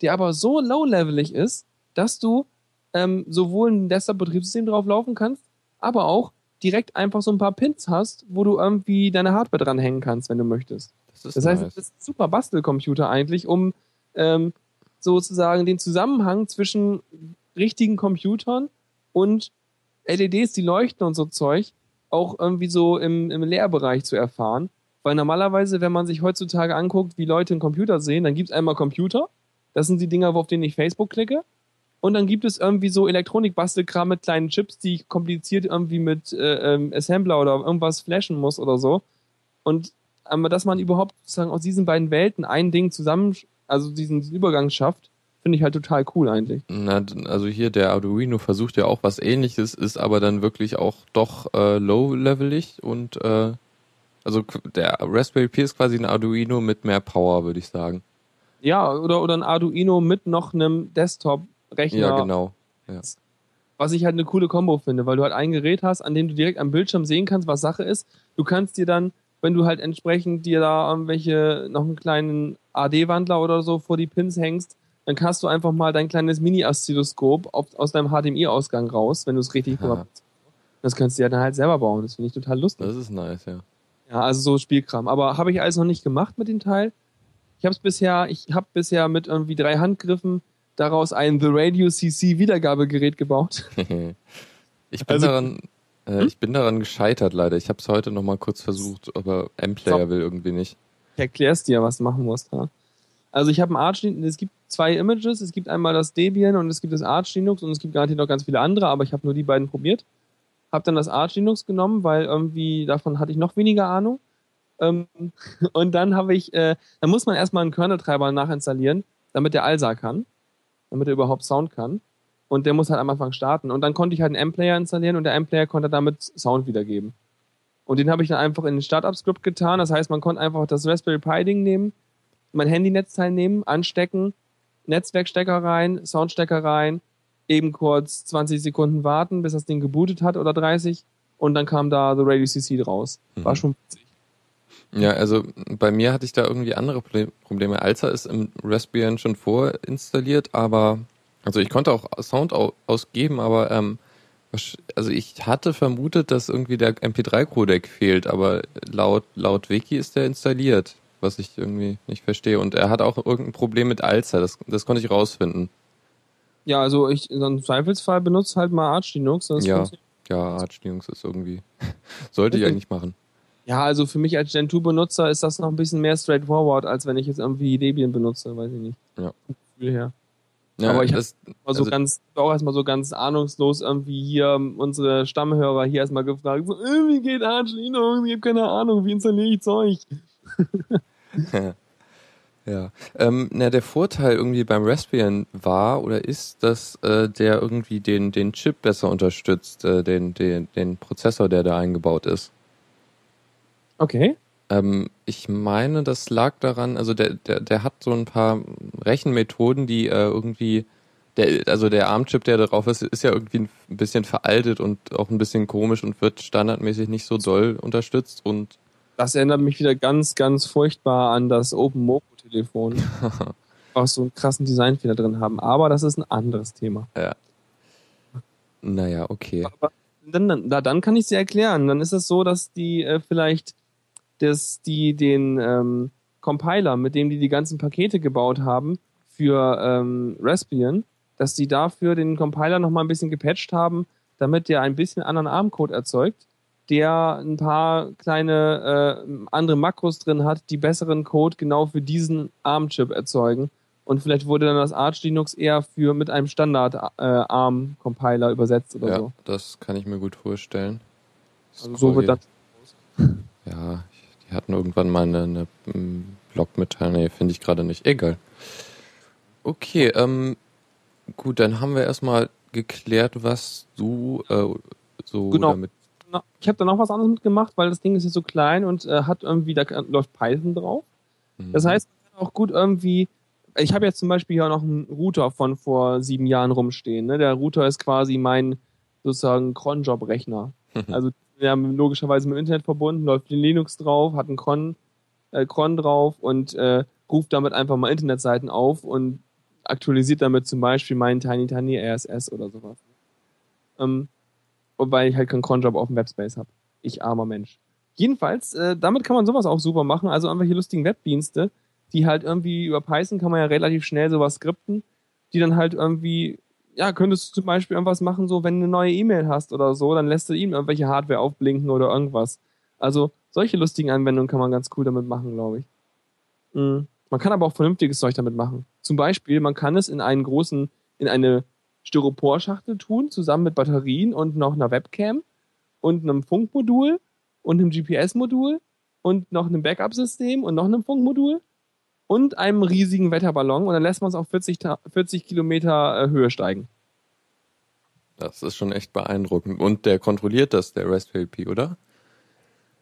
der aber so low-levelig ist, dass du ähm, sowohl ein Desktop-Betriebssystem drauf laufen kannst, aber auch direkt einfach so ein paar Pins hast, wo du irgendwie deine Hardware dranhängen kannst, wenn du möchtest. Das ist Das heißt, nice. das ist ein super Bastelcomputer eigentlich, um ähm, sozusagen den Zusammenhang zwischen richtigen Computern und LEDs, die leuchten und so Zeug, auch irgendwie so im, im Lehrbereich zu erfahren. Weil normalerweise, wenn man sich heutzutage anguckt, wie Leute einen Computer sehen, dann gibt es einmal Computer. Das sind die Dinger, auf denen ich Facebook klicke. Und dann gibt es irgendwie so Elektronikbastelkram mit kleinen Chips, die ich kompliziert irgendwie mit äh, ähm, Assembler oder irgendwas flashen muss oder so. Und aber dass man überhaupt sozusagen aus diesen beiden Welten ein Ding zusammen, also diesen Übergang schafft, finde ich halt total cool eigentlich. Na, also hier der Arduino versucht ja auch was ähnliches, ist aber dann wirklich auch doch äh, low-levelig und äh, also der Raspberry Pi ist quasi ein Arduino mit mehr Power, würde ich sagen. Ja, oder, oder ein Arduino mit noch einem Desktop-Rechner. Ja, genau. Ja. Was ich halt eine coole Kombo finde, weil du halt ein Gerät hast, an dem du direkt am Bildschirm sehen kannst, was Sache ist. Du kannst dir dann, wenn du halt entsprechend dir da irgendwelche, noch einen kleinen AD-Wandler oder so vor die Pins hängst, dann kannst du einfach mal dein kleines Mini-Oszilloskop aus deinem HDMI-Ausgang raus, wenn du es richtig Ja. machst. Das kannst du ja dann halt selber bauen. Das finde ich total lustig. Das ist nice, ja. Ja, also so Spielkram. Aber habe ich alles noch nicht gemacht mit dem Teil. Ich habe es bisher, ich habe bisher mit irgendwie drei Handgriffen daraus ein The Radio CC Wiedergabegerät gebaut. ich bin Also- daran, äh, ich bin daran gescheitert leider. Ich habe es heute noch mal kurz versucht, aber M-Player So. will irgendwie nicht. Ich erklär's dir, was du machen musst. Ja. Also ich habe ein Arch, es gibt zwei Images, es gibt einmal das Debian und es gibt das Arch Linux und es gibt garantiert noch ganz viele andere, aber ich habe nur die beiden probiert. Habe dann das Arch Linux genommen, weil irgendwie davon hatte ich noch weniger Ahnung. Ähm, und dann habe ich, äh, dann muss man erstmal einen Kernel-Treiber nachinstallieren, damit der ALSA kann, damit er überhaupt Sound kann. Und der muss halt am Anfang starten. Und dann konnte ich halt einen M-Player installieren und der M-Player konnte damit Sound wiedergeben. Und den habe ich dann einfach in den Startup-Script getan. Das heißt, man konnte einfach das Raspberry Pi-Ding nehmen, mein Handynetzteil nehmen, anstecken, Netzwerkstecker rein, Soundstecker rein, eben kurz 20 Sekunden warten, bis das Ding gebootet hat oder 30 und dann kam da The Radio CC raus. War Mhm. schon witzig. Ja, also bei mir hatte ich da irgendwie andere Probleme. Alza ist im Raspbian schon vorinstalliert, aber also ich konnte auch Sound au ausgeben, aber ähm, also ich hatte vermutet, dass irgendwie der MP3-Codec fehlt, aber laut laut Wiki ist der installiert, was ich irgendwie nicht verstehe. Und er hat auch irgendein Problem mit Alza, das, das konnte ich rausfinden. Ja, also ich im Zweifelsfall benutze halt mal Arch Linux. Ja. Ja, Arch Linux ist irgendwie sollte ich eigentlich machen. Ja, also für mich als Gen 2 Benutzer ist das noch ein bisschen mehr straightforward, als wenn ich jetzt irgendwie Debian benutze, weiß ich nicht. Ja. Vom Gefühl her. Ja, Aber ich das, Mal so Also- ganz, auch erstmal so ganz ahnungslos irgendwie hier ähm, unsere Stammhörer hier erstmal gefragt, so, äh, wie geht Arch Linux? Ich habe keine Ahnung, wie installiere ich Zeug? Ja. Ähm, na, der Vorteil irgendwie beim Raspbian war oder ist, dass äh, der irgendwie den, den Chip besser unterstützt, äh, den, den, den Prozessor, der da eingebaut ist. Okay. Ähm, ich meine, das lag daran, also der, der, der hat so ein paar Rechenmethoden, die äh, irgendwie, der, also der ARM-Chip, der darauf ist, ist ja irgendwie ein bisschen veraltet und auch ein bisschen komisch und wird standardmäßig nicht so doll unterstützt und Das erinnert mich wieder ganz, ganz furchtbar an das Open Mopo Telefon. auch so einen krassen Designfehler drin haben. Aber das ist ein anderes Thema. naja, okay. Aber dann, dann, da- dann kann ich sie erklären. Dann ist es so, dass die äh, vielleicht das, die den ähm, Compiler, mit dem die die ganzen Pakete gebaut haben für ähm, Raspbian, dass die dafür den Compiler noch mal ein bisschen gepatcht haben, damit der ein bisschen anderen ARM-Code erzeugt, der ein paar kleine äh, andere Makros drin hat, die besseren Code genau für diesen ARM-Chip erzeugen. Und vielleicht wurde dann das Arch Linux eher für mit einem Standard äh, ARM-Compiler übersetzt oder Ja, so. das kann ich mir gut vorstellen. Also so wird dann. Ja, die hatten irgendwann mal eine, eine ähm, Blogmitteilung. Nee, finde ich gerade nicht. Egal. Okay, ähm, gut, dann haben wir erstmal geklärt, was du äh, so Genau. damit. Ich habe da noch was anderes mitgemacht, weil das Ding ist jetzt so klein und äh, hat irgendwie, da läuft Python drauf. Das Mhm. heißt, man kann auch gut irgendwie. Ich habe jetzt zum Beispiel hier noch einen Router von vor sieben Jahren rumstehen. Ne? Der Router ist quasi mein sozusagen Cronjob-Rechner. Also wir haben logischerweise mit dem Internet verbunden, läuft Linux drauf, hat einen Cron, äh, Cron drauf und äh, ruft damit einfach mal Internetseiten auf und aktualisiert damit zum Beispiel meinen Tiny Tiny RSS oder sowas. Ähm, wobei ich halt keinen Cronjob auf dem Webspace habe. Ich armer Mensch. Jedenfalls, äh, damit kann man sowas auch super machen, also irgendwelche lustigen Webdienste, die halt irgendwie über Python kann man ja relativ schnell sowas skripten, die dann halt irgendwie ja, könntest du zum Beispiel irgendwas machen, so wenn du eine neue E-Mail hast oder so, dann lässt du ihm irgendwelche Hardware aufblinken oder irgendwas. Also solche lustigen Anwendungen kann man ganz cool damit machen, glaube ich. Mhm. Man kann aber auch vernünftiges Zeug damit machen. Zum Beispiel, man kann es in einen großen, in eine Styroporschachtel tun, zusammen mit Batterien und noch einer Webcam und einem Funkmodul und einem GPS-Modul und noch einem Backup-System und noch einem Funkmodul und einem riesigen Wetterballon und dann lässt man es auf 40, 40 Kilometer äh, Höhe steigen. Das ist schon echt beeindruckend. Und der kontrolliert das, der Raspberry Pi, oder?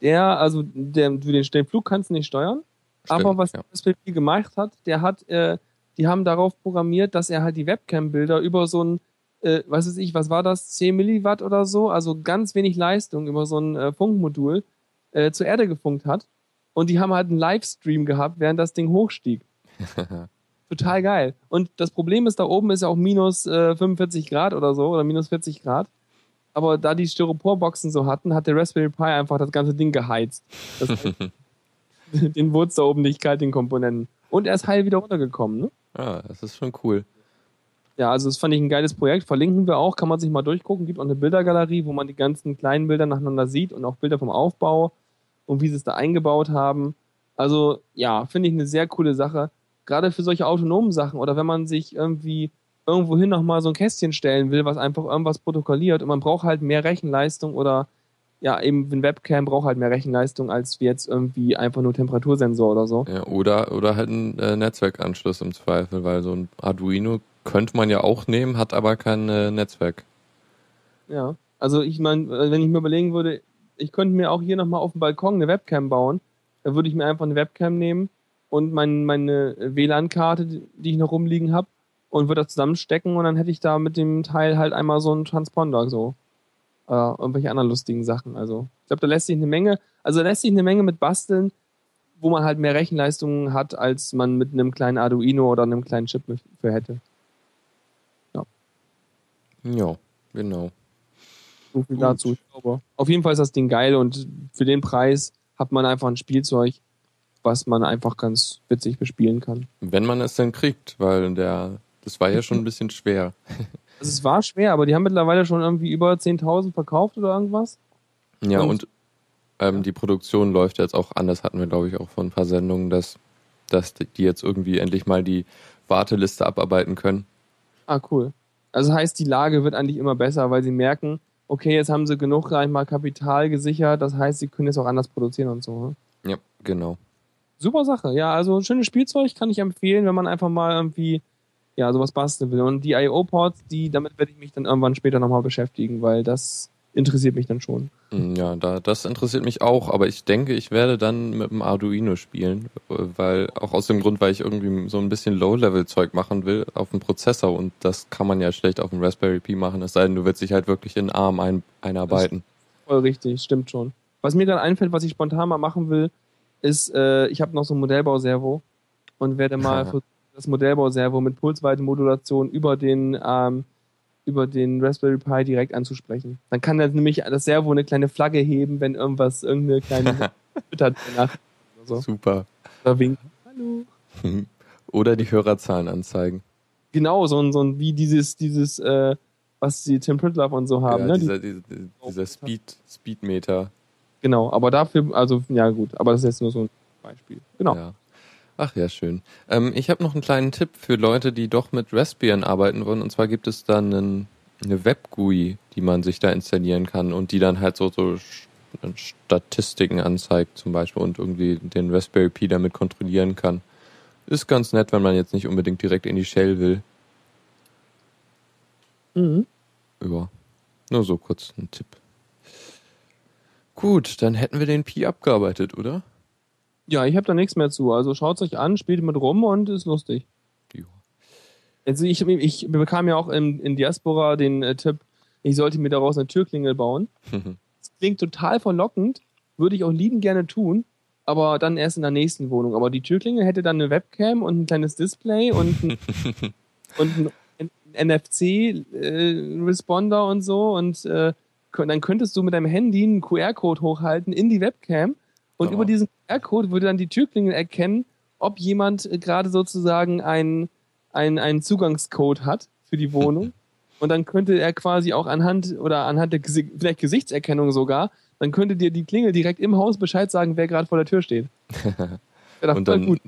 Der, also der, den, den Flug kannst du nicht steuern. Stimmt, aber was ja. Raspberry Pi gemacht hat, der hat, äh, die haben darauf programmiert, dass er halt die Webcam-Bilder über so ein, äh, was weiß ich, was war das, 10 Milliwatt oder so, also ganz wenig Leistung über so ein äh, Funkmodul äh, zur Erde gefunkt hat. Und die haben halt einen Livestream gehabt, während das Ding hochstieg. Total geil. Und das Problem ist, da oben ist ja auch minus äh, 45 Grad oder so, oder minus 40 Grad. Aber da die Styroporboxen so hatten, hat der Raspberry Pi einfach das ganze Ding geheizt. Das heißt, den wurde da oben nicht kalt, den Komponenten. Und er ist heil wieder runtergekommen, ne? ah, das ist schon cool. Ja, also das fand ich ein geiles Projekt. Verlinken wir auch, kann man sich mal durchgucken. Gibt auch eine Bildergalerie, wo man die ganzen kleinen Bilder nacheinander sieht und auch Bilder vom Aufbau und wie sie es da eingebaut haben. Also ja, finde ich eine sehr coole Sache. Gerade für solche autonomen Sachen oder wenn man sich irgendwie irgendwohin nochmal so ein Kästchen stellen will, was einfach irgendwas protokolliert und man braucht halt mehr Rechenleistung oder ja, eben ein Webcam braucht halt mehr Rechenleistung als jetzt irgendwie einfach nur Temperatursensor oder so. Ja, oder, oder halt ein äh, Netzwerkanschluss im Zweifel, weil so ein Arduino könnte man ja auch nehmen, hat aber kein äh, Netzwerk. Ja, also ich meine, wenn ich mir überlegen würde, ich könnte mir auch hier nochmal auf dem Balkon eine Webcam bauen, da würde ich mir einfach eine Webcam nehmen und mein, meine WLAN-Karte, die ich noch rumliegen habe, und würde das zusammenstecken und dann hätte ich da mit dem Teil halt einmal so einen Transponder, so. Äh, irgendwelche anderen lustigen Sachen. Also, ich glaube, da lässt sich eine Menge, also lässt sich eine Menge mit basteln, wo man halt mehr Rechenleistung hat, als man mit einem kleinen Arduino oder einem kleinen Chip für hätte. Ja, genau. So viel Gut. dazu. Ich glaube, auf jeden Fall ist das Ding geil und für den Preis hat man einfach ein Spielzeug, was man einfach ganz witzig bespielen kann. Wenn man es denn kriegt, weil der, das war ja schon ein bisschen schwer. Also es war schwer, aber die haben mittlerweile schon irgendwie über 10.000 verkauft oder irgendwas. Ja, Und- und ähm, die Produktion läuft jetzt auch anders, hatten wir, glaube ich, auch vor ein paar Sendungen, dass, dass die jetzt irgendwie endlich mal die Warteliste abarbeiten können. Ah, cool. Also heißt, die Lage wird eigentlich immer besser, weil sie merken, okay, jetzt haben sie genug gleich mal Kapital gesichert, das heißt, sie können jetzt auch anders produzieren und so. Ne? Ja, genau. Super Sache. Ja, also ein schönes Spielzeug kann ich empfehlen, wenn man einfach mal irgendwie ja, sowas basteln will. Und die IO-Ports, die, damit werde ich mich dann irgendwann später nochmal beschäftigen, weil das interessiert mich dann schon. Mm, Ja, da, das interessiert mich auch, aber ich denke, ich werde dann mit dem Arduino spielen, äh, weil auch aus dem Grund, weil ich irgendwie so ein bisschen Low-Level-Zeug machen will auf dem Prozessor und das kann man ja schlecht auf dem Raspberry Pi machen, es sei denn, du willst dich halt wirklich in ARM ein, einarbeiten. Voll richtig, stimmt schon. Was mir gerade einfällt, was ich spontan mal machen will, ist, äh, ich habe noch so ein Modellbauservo und werde mal das Modellbauservo mit Pulsweitenmodulation über den ähm, über den Raspberry Pi direkt anzusprechen. Dann kann das nämlich das Servo eine kleine Flagge heben, wenn irgendwas irgendeine kleine twittert nach oder so. Super. Oder winken. Hallo. Oder die Hörerzahlen anzeigen. Genau, so ein, so ein wie dieses, dieses, äh, was die Tim Pritlove und so haben, ja, ne? dieser, dieser, dieser Speed, Speedmeter. Genau, aber dafür, also ja gut, aber das ist jetzt nur so ein Beispiel. Genau. Ja. Ach ja, schön. Ähm, ich habe noch einen kleinen Tipp für Leute, die doch mit Raspbian arbeiten wollen. Und zwar gibt es dann einen, eine Web-GUI, die man sich da installieren kann und die dann halt so, so Sch- Statistiken anzeigt zum Beispiel und irgendwie den Raspberry Pi damit kontrollieren kann. Ist ganz nett, wenn man jetzt nicht unbedingt direkt in die Shell will. Mhm. Ja, nur so kurz ein Tipp. Gut, dann hätten wir den Pi abgearbeitet, oder? Ja, ich habe da nichts mehr zu. Also schaut's euch an, spielt mit rum und ist lustig. Jo. Also ich, ich bekam ja auch in, in Diaspora den äh, Tipp, ich sollte mir daraus eine Türklingel bauen. Das klingt total verlockend, würde ich auch lieben gerne tun, aber dann erst in der nächsten Wohnung. Aber die Türklingel hätte dann eine Webcam und ein kleines Display und ein, und ein NFC-Responder und so und äh, dann könntest du mit deinem Handy einen QR-Code hochhalten in die Webcam und über diesen QR-Code würde dann die Türklingel erkennen, ob jemand äh, gerade sozusagen einen, einen, einen Zugangscode hat für die Wohnung Und dann könnte er quasi auch anhand oder anhand der Gesi vielleicht Gesichtserkennung sogar, dann könnte dir die Klingel direkt im Haus Bescheid sagen, wer gerade vor der Tür steht. Ja, Und dann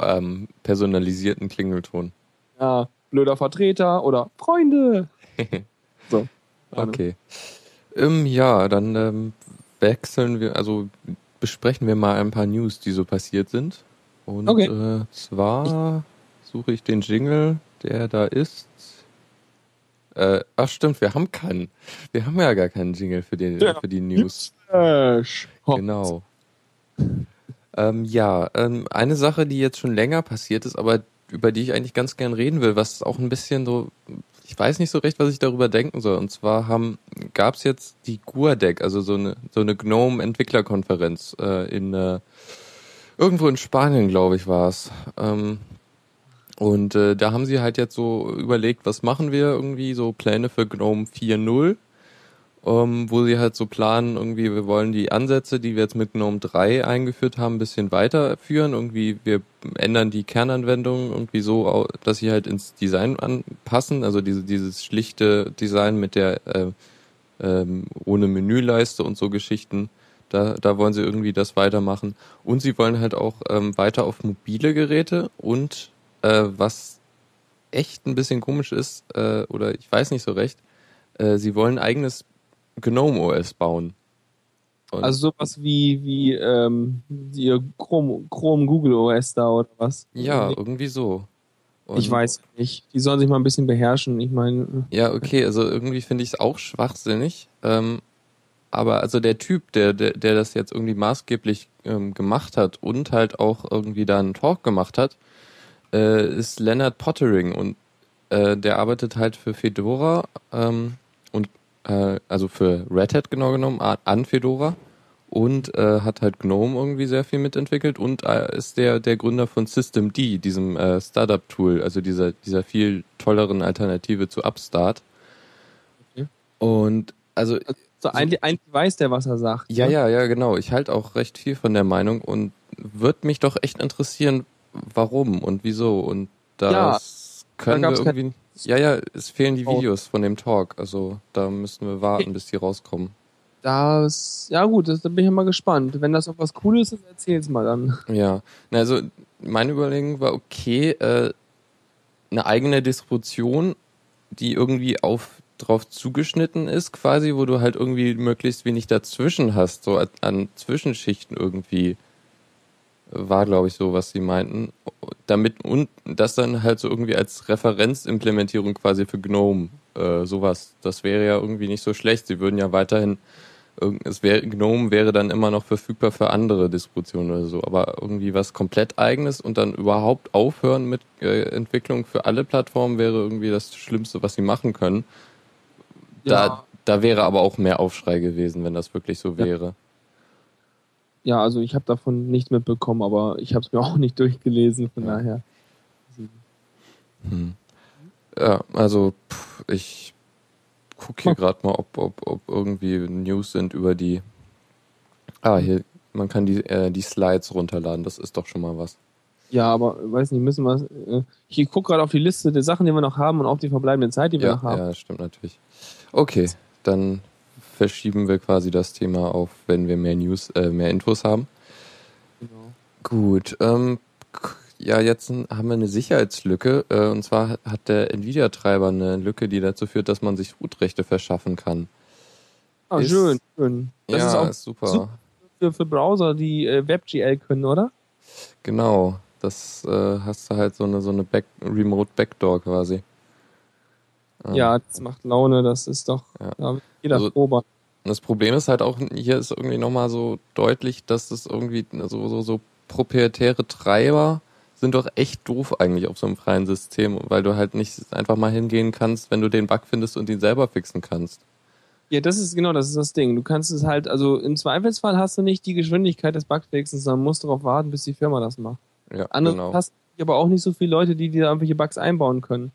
ähm, personalisierten Klingelton. Ja, blöder Vertreter oder Freunde. So. Okay. Ähm, ja, dann ähm, wechseln wir, also besprechen wir mal ein paar News, die so passiert sind. Und Okay. äh, zwar suche ich den Jingle, der da ist. Äh, ach stimmt, wir haben keinen. Wir haben ja gar keinen Jingle für, den, Ja. für die News. Genau. ähm, ja, ähm, eine Sache, die jetzt schon länger passiert ist, aber über die ich eigentlich ganz gern reden will, was auch ein bisschen so, ich weiß nicht so recht, was ich darüber denken soll. Und zwar haben, gab's jetzt die GUADEC, also so eine so eine GNOME-Entwicklerkonferenz äh, in äh, irgendwo in Spanien, glaube ich, war es. Ähm, und äh, da haben sie halt jetzt so überlegt, was machen wir irgendwie, so Pläne für GNOME 4.0 ähm, wo sie halt so planen, irgendwie, wir wollen die Ansätze, die wir jetzt mit GNOME 3 eingeführt haben, ein bisschen weiterführen. Irgendwie, wir ändern die Kernanwendung irgendwie so, dass sie halt ins Design anpassen. Also diese, dieses schlichte Design mit der äh, ähm, ohne Menüleiste und so Geschichten. Da, da wollen sie irgendwie das weitermachen. Und sie wollen halt auch ähm, weiter auf mobile Geräte und äh, was echt ein bisschen komisch ist, äh, oder ich weiß nicht so recht, äh, sie wollen ein eigenes GNOME OS bauen. Und Also sowas wie, wie ähm, die Chrome, Chrome Google OS da oder was? ja, irgendwie so. Und Ich weiß nicht. Die sollen sich mal ein bisschen beherrschen. Ich meine, Ja, okay, also irgendwie finde ich es auch schwachsinnig. Ähm, aber also der Typ, der, der, der das jetzt irgendwie maßgeblich ähm, gemacht hat und halt auch irgendwie da einen Talk gemacht hat, äh, ist Leonard Pottering und äh, der arbeitet halt für Fedora ähm, und äh, also für Red Hat genau genommen, an Fedora und äh, hat halt GNOME irgendwie sehr viel mitentwickelt und äh, ist der der Gründer von Systemd, diesem äh, Startup-Tool, also dieser dieser viel tolleren Alternative zu Upstart. Okay. Und also so eigentlich, eigentlich weiß der, was er sagt. ja, ne? ja, ja, genau. Ich halte auch recht viel von der Meinung und würde mich doch echt interessieren, warum und wieso. Und das können wir irgendwie. Ja, ja, es fehlen die. Videos von dem Talk. Also da müssen wir warten, bis die rauskommen. Das, ja gut, das, da bin ich ja mal gespannt. Wenn das auch was Cooles ist, erzähl's mal dann. Ja, na, also meine Überlegung war, okay, äh, eine eigene Distribution, die irgendwie auf drauf zugeschnitten ist, quasi, wo du halt irgendwie möglichst wenig dazwischen hast, so an, an Zwischenschichten irgendwie, war, glaube ich, so, was sie meinten. Damit und das dann halt so irgendwie als Referenzimplementierung quasi für GNOME, äh, sowas. Das wäre ja irgendwie nicht so schlecht. Sie würden ja weiterhin es wäre GNOME wäre dann immer noch verfügbar für andere Distributionen oder so, aber irgendwie was komplett eigenes und dann überhaupt aufhören mit äh, Entwicklung für alle Plattformen wäre irgendwie das Schlimmste, was sie machen können. Da, Ja. da wäre aber auch mehr Aufschrei gewesen, wenn das wirklich so wäre. Ja, also ich habe davon nichts mitbekommen, aber ich habe es mir auch nicht durchgelesen, von Ja. daher. Hm. Ja, also pff, ich gucke hier gerade mal, ob, ob, ob irgendwie News sind über die. Ah, hier, man kann die, äh, die Slides runterladen, das ist doch schon mal was. Ja, aber weiß nicht, müssen wir. Äh, ich gucke gerade auf die Liste der Sachen, die wir noch haben und auf die verbleibende Zeit, die wir Ja, noch haben. ja, stimmt natürlich. Okay, dann verschieben wir quasi das Thema auf, wenn wir mehr News, äh, mehr Infos haben. Genau. Gut, ähm, ja, jetzt haben wir eine Sicherheitslücke, äh, und zwar hat- der Nvidia-Treiber eine Lücke, die dazu führt, dass man sich Root-Rechte verschaffen kann. Ah, Ist- schön, schön. Das ja, ist auch ist super. super. für, für Browser, die äh, WebGL können, oder? Genau, das äh, hast du halt so eine so eine Back Remote Backdoor quasi. Ähm, Ja, das macht Laune, das ist doch Ja. Jeder Also- das Problem ist halt auch, hier ist irgendwie nochmal so deutlich, dass das irgendwie so, so, so proprietäre Treiber sind doch echt doof eigentlich auf so einem freien System, weil du halt nicht einfach mal hingehen kannst, wenn du den Bug findest und ihn selber fixen kannst. Ja, das ist genau, das ist das Ding. Du kannst es halt, also im Zweifelsfall hast du nicht die Geschwindigkeit des Bugfixens, sondern musst darauf warten, bis die Firma das macht. Ja, Andere genau. hast du aber auch nicht so viele Leute, die dir da irgendwelche Bugs einbauen können.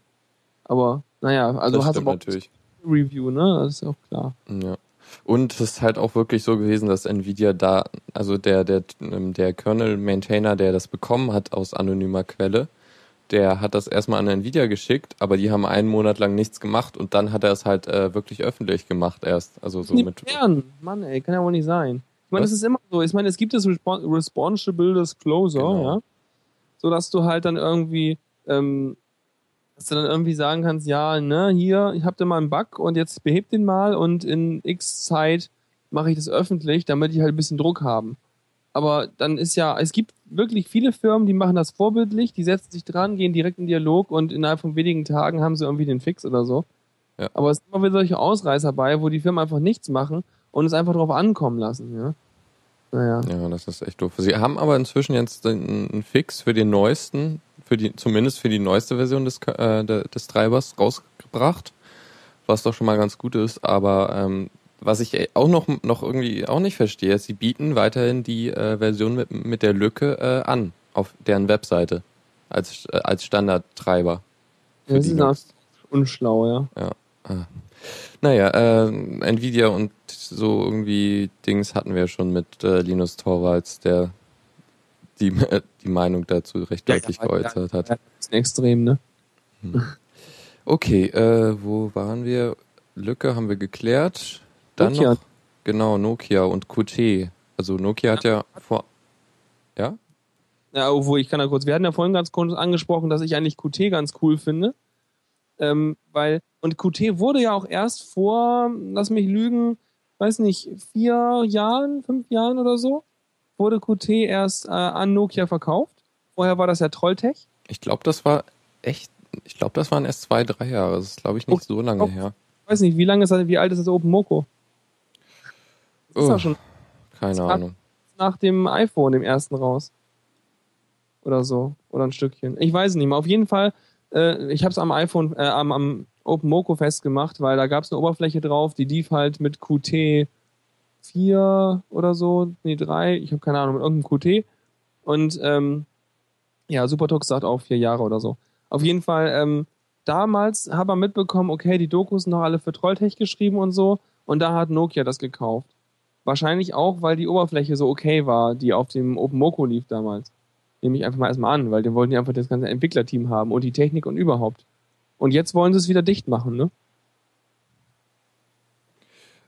Aber naja, also das hast du natürlich. Review, ne? Das ist auch klar. Ja. Und es ist halt auch wirklich so gewesen, dass Nvidia da, also der, der, ähm, der Kernel-Maintainer, der das bekommen hat aus anonymer Quelle, der hat das erstmal an Nvidia geschickt, aber die haben einen Monat lang nichts gemacht und dann hat er es halt äh, wirklich öffentlich gemacht erst. Also so mit. Bären. Mann, ey, kann ja wohl nicht sein. Ich meine, es ist immer so. Ich meine, es gibt das Respon Responsible Disclosure, Genau. ja. So dass du halt dann irgendwie, ähm, dass du dann irgendwie sagen kannst, ja, ne, hier, ich hab da mal einen Bug und jetzt behebt den mal und in X Zeit mache ich das öffentlich, damit die halt ein bisschen Druck haben. Aber dann ist ja, es gibt wirklich viele Firmen, die machen das vorbildlich, die setzen sich dran, gehen direkt in Dialog und innerhalb von wenigen Tagen haben sie irgendwie den Fix oder so. Ja. Aber es sind immer wieder solche Ausreißer bei, wo die Firmen einfach nichts machen und es einfach drauf ankommen lassen, ja. Naja. Ja, das ist echt doof. Sie haben aber inzwischen jetzt einen Fix für den neuesten, für die, zumindest für die neueste Version des, äh, de- des Treibers rausgebracht, was doch schon mal ganz gut ist. Aber ähm, was ich auch noch, noch irgendwie auch nicht verstehe, ist, sie bieten weiterhin die äh, Version mit, mit der Lücke äh, an auf deren Webseite als, äh, als Standardtreiber. für Das ist Linux. unschlau, ja. Naja, äh, Nvidia und so irgendwie Dings hatten wir schon mit äh, Linus Torvalds, der die, die Meinung dazu recht deutlich ja, geäußert hat. Ja, das ist ein Extrem, ne? Okay, äh, wo waren wir? Lücke haben wir geklärt. Dann Nokia. noch, genau, Nokia und Qt. Also Nokia hat ja vor, ja? Ja, obwohl, ich kann da kurz, wir hatten ja vorhin ganz kurz angesprochen, dass ich eigentlich Qt ganz cool finde. Ähm, weil, und Qt wurde ja auch erst vor, lass mich lügen, weiß nicht, vier Jahren, fünf Jahren oder so, wurde Qt erst äh, an Nokia verkauft. Vorher war das ja Trolltech. Ich glaube, das war echt, ich glaube, das waren erst zwei, drei Jahre. Das ist, glaube ich, nicht Okay. so lange Oh. her. Ich weiß nicht, wie lange ist das, wie alt ist das Open Moco? Das ist Oh. ja schon Keine hat- Ahnung. nach dem iPhone, dem ersten raus. Oder so. Oder ein Stückchen. Ich weiß es nicht mehr. Auf jeden Fall, äh, ich habe es am iPhone, äh, am, am OpenMoko festgemacht, weil da gab es eine Oberfläche drauf, die lief halt mit Qt 4 oder so, nee 3, ich habe keine Ahnung, mit irgendeinem Qt. Und ähm, ja, Supertox sagt auch vier Jahre oder so. Auf jeden Fall, ähm, damals habe ich mitbekommen, okay, die Dokus sind noch alle für Trolltech geschrieben und so. Und da hat Nokia das gekauft. Wahrscheinlich auch, weil die Oberfläche so okay war, die auf dem OpenMoko lief damals. Nehme ich einfach mal erstmal an, weil die wollten ja einfach das ganze Entwicklerteam haben und die Technik und überhaupt. Und jetzt wollen sie es wieder dicht machen, ne?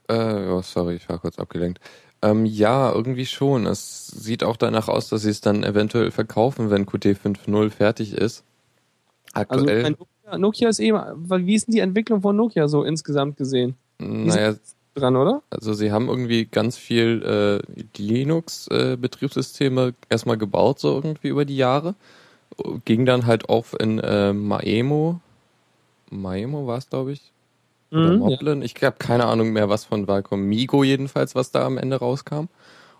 Äh, oh, sorry, ich war kurz abgelenkt. Ähm, ja, irgendwie schon. Es sieht auch danach aus, dass sie es dann eventuell verkaufen, wenn Qt 5.0 fertig ist. Also Aktuell, mein Nokia, Nokia ist eben, wie ist denn die Entwicklung von Nokia so insgesamt gesehen? naja, Dran, oder? also sie haben irgendwie ganz viel äh, Linux-Betriebssysteme erstmal gebaut, so irgendwie über die Jahre. Ging dann halt auf in äh, Maemo. Maemo war es, glaube ich. Oder Mhm, ja. Moblin. Ich habe keine Ahnung mehr, was von Qualcomm. Migo jedenfalls, was da am Ende rauskam.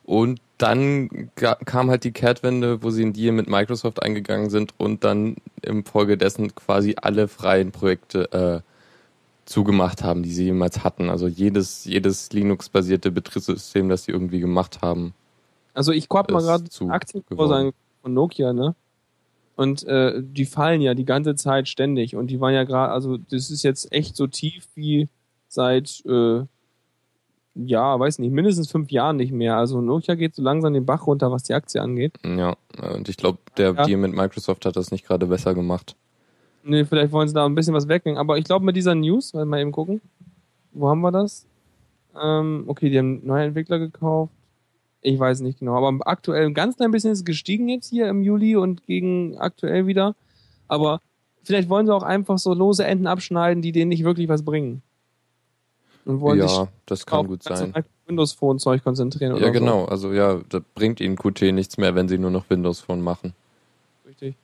Und dann kam halt die Kehrtwende, wo sie in Deal mit Microsoft eingegangen sind und dann im Folge dessen quasi alle freien Projekte äh, zugemacht haben, die sie jemals hatten. Also jedes, jedes Linux-basierte Betriebssystem, das sie irgendwie gemacht haben. Also ich habe mal gerade zu Aktienkurse von Nokia, ne? Und äh, die fallen ja die ganze Zeit ständig. Und die waren ja gerade, also das ist jetzt echt so tief wie seit, äh, ja, weiß nicht, mindestens fünf Jahren nicht mehr. Also Nokia geht so langsam den Bach runter, was die Aktie angeht. Ja, und ich glaube, der Ja. Deal mit Microsoft hat das nicht gerade besser gemacht. Nee, vielleicht wollen sie da ein bisschen was wegnehmen. Aber ich glaube mit dieser News, mal eben gucken. Wo haben wir das? Ähm, okay, die haben neue Entwickler gekauft. Ich weiß nicht genau. Aber aktuell ein ganz klein bisschen ist es gestiegen jetzt hier im Juli und gegen aktuell wieder. Aber vielleicht wollen sie auch einfach so lose Enden abschneiden, die denen nicht wirklich was bringen. Und wollen sich Ja, das kann auf gut sein. Windows Phone Zeug konzentrieren oder Ja, genau. Also ja, da bringt ihnen Qt nichts mehr, wenn sie nur noch Windows Phone machen. so. Richtig.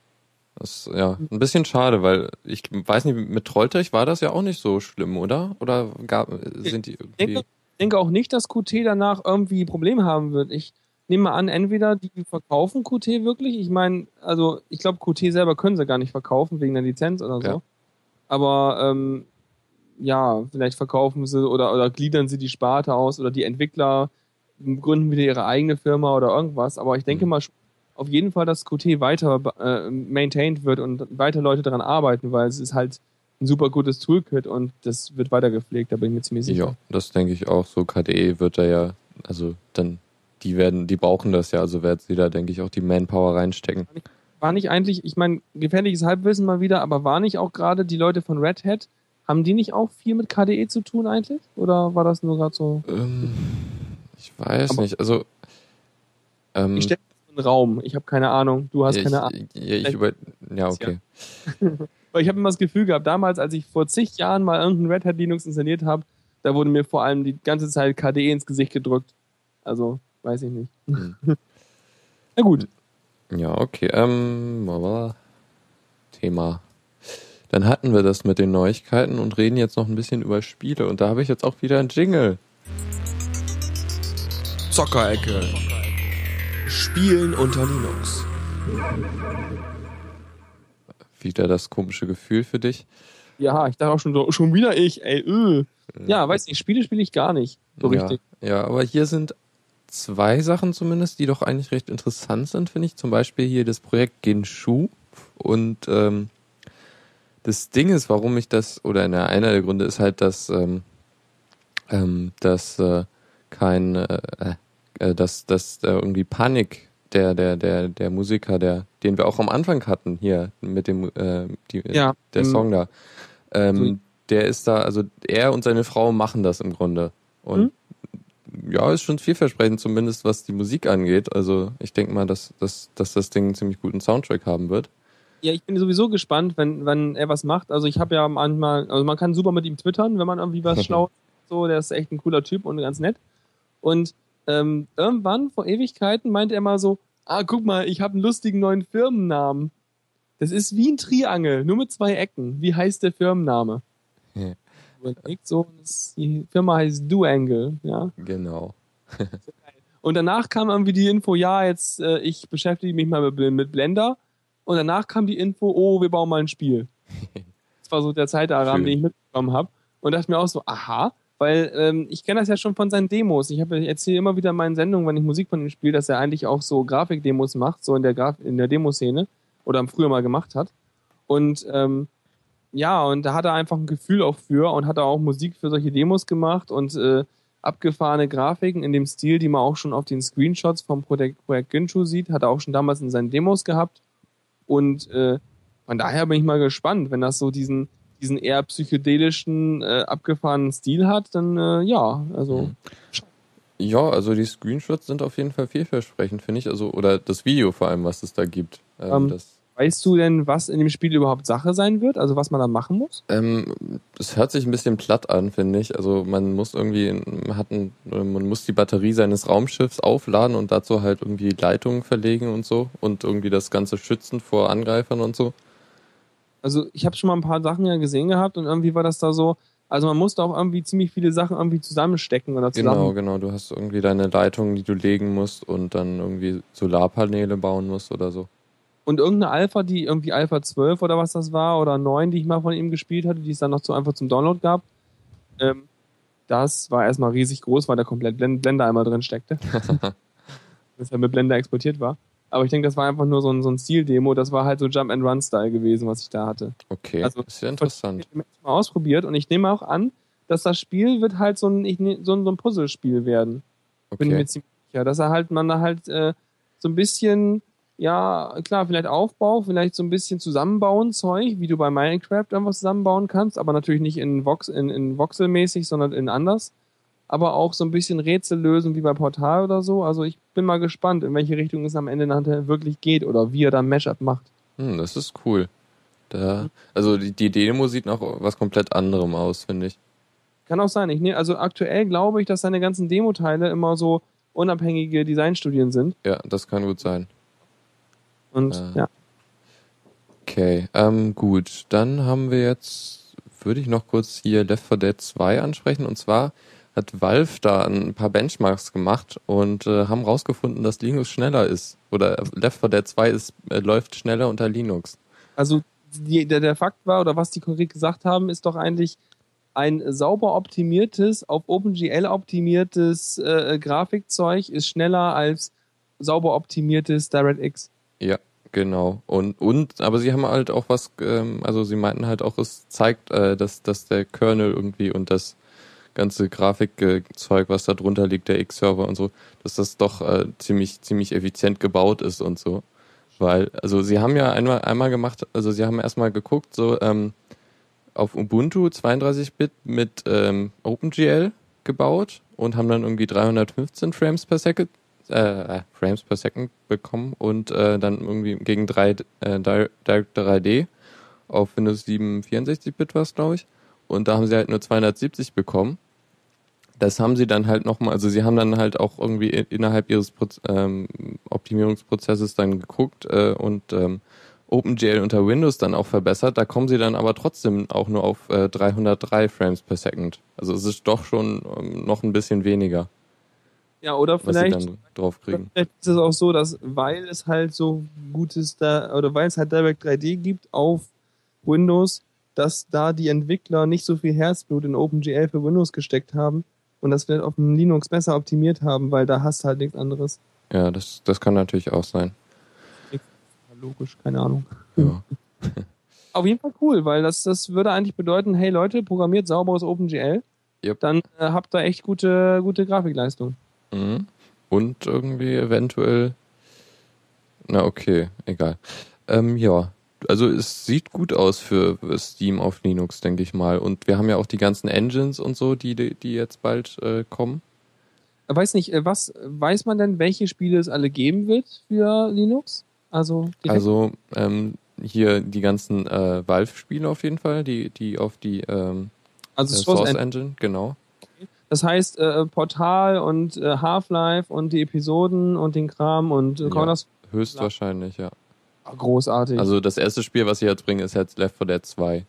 Das ist ja ein bisschen schade, weil ich weiß nicht, mit Trolltech war das ja auch nicht so schlimm, oder? Oder gab, sind die Ich irgendwie. denke, denke auch nicht, dass Qt danach irgendwie Probleme haben wird. Ich nehme mal an, entweder die verkaufen Qt wirklich. Ich meine, also ich glaube, Qt selber können sie gar nicht verkaufen wegen der Lizenz oder so. Ja. Aber ähm, ja, vielleicht verkaufen sie oder, oder gliedern sie die Sparte aus oder die Entwickler gründen wieder ihre eigene Firma oder irgendwas. Aber ich denke Mhm. mal auf jeden Fall, dass Qt weiter äh, maintained wird und weiter Leute daran arbeiten, weil es ist halt ein super gutes Toolkit und das wird weiter gepflegt, da bin ich mir ziemlich sicher. Ja, das denke ich auch. So KDE wird da ja, also dann, die werden, die brauchen das ja, also werden sie da, denke ich, auch die Manpower reinstecken. war nicht eigentlich, ich meine, gefährliches Halbwissen mal wieder, aber war nicht auch gerade die Leute von Red Hat, haben die nicht auch viel mit KDE zu tun eigentlich? Oder war das nur gerade so? Ähm, ich weiß Aber- nicht. Also ähm, Ich stelle einen Raum, ich habe keine Ahnung, du hast ja, keine Ahnung. ich, ja, ich über, ja, okay. Weil ich habe immer das Gefühl gehabt, damals, als ich vor zig Jahren mal irgendein Red Hat Linux installiert habe, da wurde mir vor allem die ganze Zeit KDE ins Gesicht gedrückt. Also, weiß ich nicht. Hm. Na gut. Ja, okay. Ähm, Thema. Dann hatten wir das mit den Neuigkeiten und reden jetzt noch ein bisschen über Spiele. Und da habe ich jetzt auch wieder einen Jingle. Zockerecke. Spielen unter Linux. Wieder das komische Gefühl für dich. Ja, ich dachte auch schon so, schon wieder ich, ey, öh. Ja, weiß nicht, Spiele spiele ich gar nicht. So ja, richtig. Ja, aber hier sind zwei Sachen zumindest, die doch eigentlich recht interessant sind, finde ich. Zum Beispiel hier das Projekt Genshu. Und ähm, das Ding ist, warum ich das, oder na, einer der Gründe ist halt, dass, ähm, ähm, dass äh, kein, äh, äh, dass, dass äh, irgendwie Panik der, der, der, der Musiker, der, den wir auch am Anfang hatten, hier mit dem, äh, die, Ja, der Song da, ähm, so- der ist da, also er und seine Frau machen das im Grunde. Und ja, ist schon vielversprechend, zumindest was die Musik angeht. Also ich denke mal, dass, dass, dass das Ding einen ziemlich guten Soundtrack haben wird. Ja, ich bin sowieso gespannt, wenn, wenn er was macht. Also ich habe ja manchmal, also man kann super mit ihm twittern, wenn man irgendwie was schlau so, der ist echt ein cooler Typ und ganz nett. Und ähm, irgendwann, vor Ewigkeiten, meinte er mal so, ah, guck mal, ich habe einen lustigen neuen Firmennamen. Das ist wie ein Triangel, nur mit zwei Ecken. Wie heißt der Firmenname? Ja. Überlegt so, die Firma heißt Duangle, ja. Genau. Und danach kam irgendwie die Info, ja, jetzt äh, ich beschäftige mich mal mit, mit Blender. Und danach kam die Info, oh, wir bauen mal ein Spiel. Das war so der Zeitrahmen, den ich mitbekommen habe. Und dachte mir auch so, aha, weil ähm, ich kenne das ja schon von seinen Demos. Ich, hab- erzähle immer wieder in meinen Sendungen, wenn ich Musik von ihm spiele, dass er eigentlich auch so Grafikdemos macht, so in der, Graf in der Demoszene. Oder früher mal gemacht hat. Und ähm, ja, und da hat er einfach ein Gefühl auch für und hat auch Musik für solche Demos gemacht und äh, abgefahrene Grafiken in dem Stil, die man auch schon auf den Screenshots vom Projekt, Projekt Genshu sieht, hat er auch schon damals in seinen Demos gehabt. Und äh, von daher bin ich mal gespannt, wenn das so diesen, diesen eher psychedelischen, äh, abgefahrenen Stil hat, dann äh, ja, also Mhm. Ja, also die Screenshots sind auf jeden Fall vielversprechend, finde ich. Also, oder das Video vor allem, was es da gibt. Ähm, Ähm, weißt du denn, was in dem Spiel überhaupt Sache sein wird? Also was man da machen muss? ähm, es hört sich ein bisschen platt an, finde ich. Also man muss irgendwie, man hat ein, man muss die Batterie seines Raumschiffs aufladen und dazu halt irgendwie Leitungen verlegen und so und irgendwie das Ganze schützen vor Angreifern und so. Also ich habe schon mal ein paar Sachen ja gesehen gehabt und irgendwie war das da so, also man musste auch irgendwie ziemlich viele Sachen irgendwie zusammenstecken oder zusammen. Genau, genau. Du hast irgendwie deine Leitungen, die du legen musst und dann irgendwie Solarpaneele bauen musst oder so. Und irgendeine Alpha, die irgendwie Alpha 12 oder was das war, oder 9, die ich mal von ihm gespielt hatte, die es dann noch so einfach zum Download gab, ähm, das war erstmal riesig groß, weil da komplett Blend- Blender einmal drin steckte. das ja mit Blender exportiert war. Aber ich denke, das war einfach nur so ein, so ein Stil-Demo. Das war halt so Jump-and-Run-Style gewesen, was ich da hatte. Okay, Also, ist ja interessant. Ich habe mal ausprobiert und ich nehme auch an, dass das Spiel wird halt so ein, ich, ne- so ein, so ein Puzzlespiel werden. Bin ich Okay. mir ziemlich sicher. Dass er halt, man da halt äh, so ein bisschen, ja, klar, vielleicht Aufbau, vielleicht so ein bisschen zusammenbauen Zeug, wie du bei Minecraft irgendwas zusammenbauen kannst, aber natürlich nicht in, Vox, in, in Voxel-mäßig, sondern in anders. Aber auch so ein bisschen Rätsel lösen wie bei Portal oder so. Also ich bin mal gespannt, in welche Richtung es am Ende nachher wirklich geht oder wie er da Mashup macht. Hm, das ist cool. Da, also die, die Demo sieht nach was komplett anderem aus, finde ich. Kann auch sein. Ich ne, also aktuell glaube ich, dass seine ganzen Demo-Teile immer so unabhängige Designstudien sind. Ja, das kann gut sein. Und Ah. ja. Okay, ähm, gut. Dann haben wir jetzt, würde ich noch kurz hier Left 4 Dead 2 ansprechen. Und zwar hat Valve da ein paar Benchmarks gemacht und äh, haben rausgefunden, dass Linux schneller ist. Oder Left 4 Dead 2 ist, äh, läuft schneller unter Linux. Also die, der, der Fakt war, oder was die konkret gesagt haben, ist doch eigentlich ein sauber optimiertes, auf OpenGL optimiertes äh, Grafikzeug ist schneller als sauber optimiertes DirectX. Ja, genau. Und, und, aber sie haben halt auch was, ähm, also sie meinten halt auch, es zeigt, äh, dass, dass der Kernel irgendwie und das ganze Grafikzeug, was da drunter liegt, der X-Server und so, dass das doch äh, ziemlich, ziemlich effizient gebaut ist und so. Weil, also sie haben ja einmal, einmal gemacht, also sie haben erstmal geguckt, so ähm, auf Ubuntu 32-Bit mit ähm, OpenGL gebaut und haben dann irgendwie 315 Frames per Second, äh, Frames per Second bekommen und äh, dann irgendwie gegen 3, äh, Direct 3D auf Windows 7 64-Bit war es, glaube ich. Und da haben sie halt nur 270 bekommen. Das haben sie dann halt nochmal, also sie haben dann halt auch irgendwie innerhalb ihres Proz ähm, Optimierungsprozesses dann geguckt äh, und ähm, OpenGL unter Windows dann auch verbessert. Da kommen sie dann aber trotzdem auch nur auf äh, 303 Frames per Second. Also es ist doch schon ähm, noch ein bisschen weniger. Ja, oder vielleicht, was sie dann drauf kriegen. vielleicht ist es auch so, dass weil es halt so gutes da oder weil es halt Direct 3D gibt auf Windows, dass da die Entwickler nicht so viel Herzblut in OpenGL für Windows gesteckt haben und das vielleicht auf dem Linux besser optimiert haben, weil da hast du halt nichts anderes. Ja, das, das kann natürlich auch sein. Logisch, keine Ahnung. Ja. Auf jeden Fall cool, weil das, das würde eigentlich bedeuten, hey Leute, programmiert sauberes OpenGL, Yep. dann äh, habt ihr echt gute, gute Grafikleistung. Mhm. Und irgendwie eventuell. Na okay, egal. Ähm, ja, also es sieht gut aus für Steam auf Linux, denke ich mal. Und wir haben ja auch die ganzen Engines und so, die, die jetzt bald äh, kommen. Weiß nicht, äh, was weiß man denn, welche Spiele es alle geben wird für Linux? Also, Also ähm, hier die ganzen äh, Valve-Spiele auf jeden Fall, die, die auf die ähm, also äh, Source Engine. Engine, genau. Das heißt, äh, Portal und äh, Half-Life und die Episoden und den Kram und äh, Ja. Höchstwahrscheinlich, ja. Großartig. Also das erste Spiel, was ich jetzt bringe, ist jetzt Left 4 Dead 2.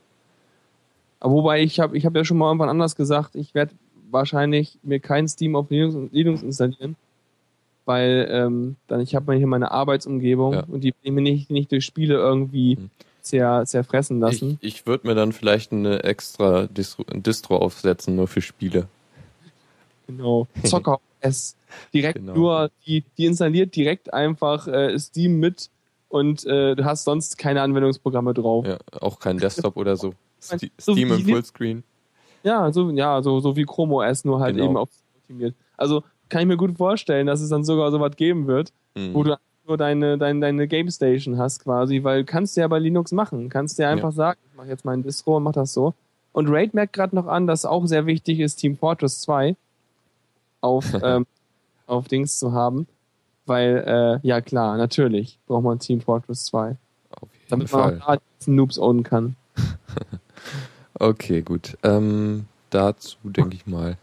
Aber Wobei ich habe ich hab ja schon mal irgendwann anders gesagt, ich werde wahrscheinlich mir kein Steam auf Linux, Linux installieren, weil ähm, dann ich habe hier meine Arbeitsumgebung Ja. und die will ich mir nicht, nicht durch Spiele irgendwie Hm. zer, zerfressen Ich, lassen. ich würde mir dann vielleicht eine extra Distro, Distro aufsetzen, nur für Spiele. Genau. Zocker S. Direkt Genau. nur, die, die installiert direkt einfach äh, Steam mit und äh, du hast sonst keine Anwendungsprogramme drauf. Ja, auch kein Desktop oder so. Ste So Steam im Fullscreen. Ja, so, ja, so, so wie Chrome OS, nur halt Genau. eben auf optimiert. Also kann ich mir gut vorstellen, dass es dann sogar sowas geben wird, Mhm. wo du nur deine, deine, deine Game Station hast quasi, weil kannst du ja bei Linux machen. Kannst du ja einfach sagen, ich mach jetzt meinen Distro und mach das so. Und Raid merkt gerade noch an, dass auch sehr wichtig ist, Team Fortress 2 auf, ähm, auf Dings zu haben. Weil, äh, ja klar, natürlich braucht man Team Fortress 2. Auf jeden Damit man Fall. auch da Noobs ownen kann. Okay, gut. Ähm, dazu denke ich mal.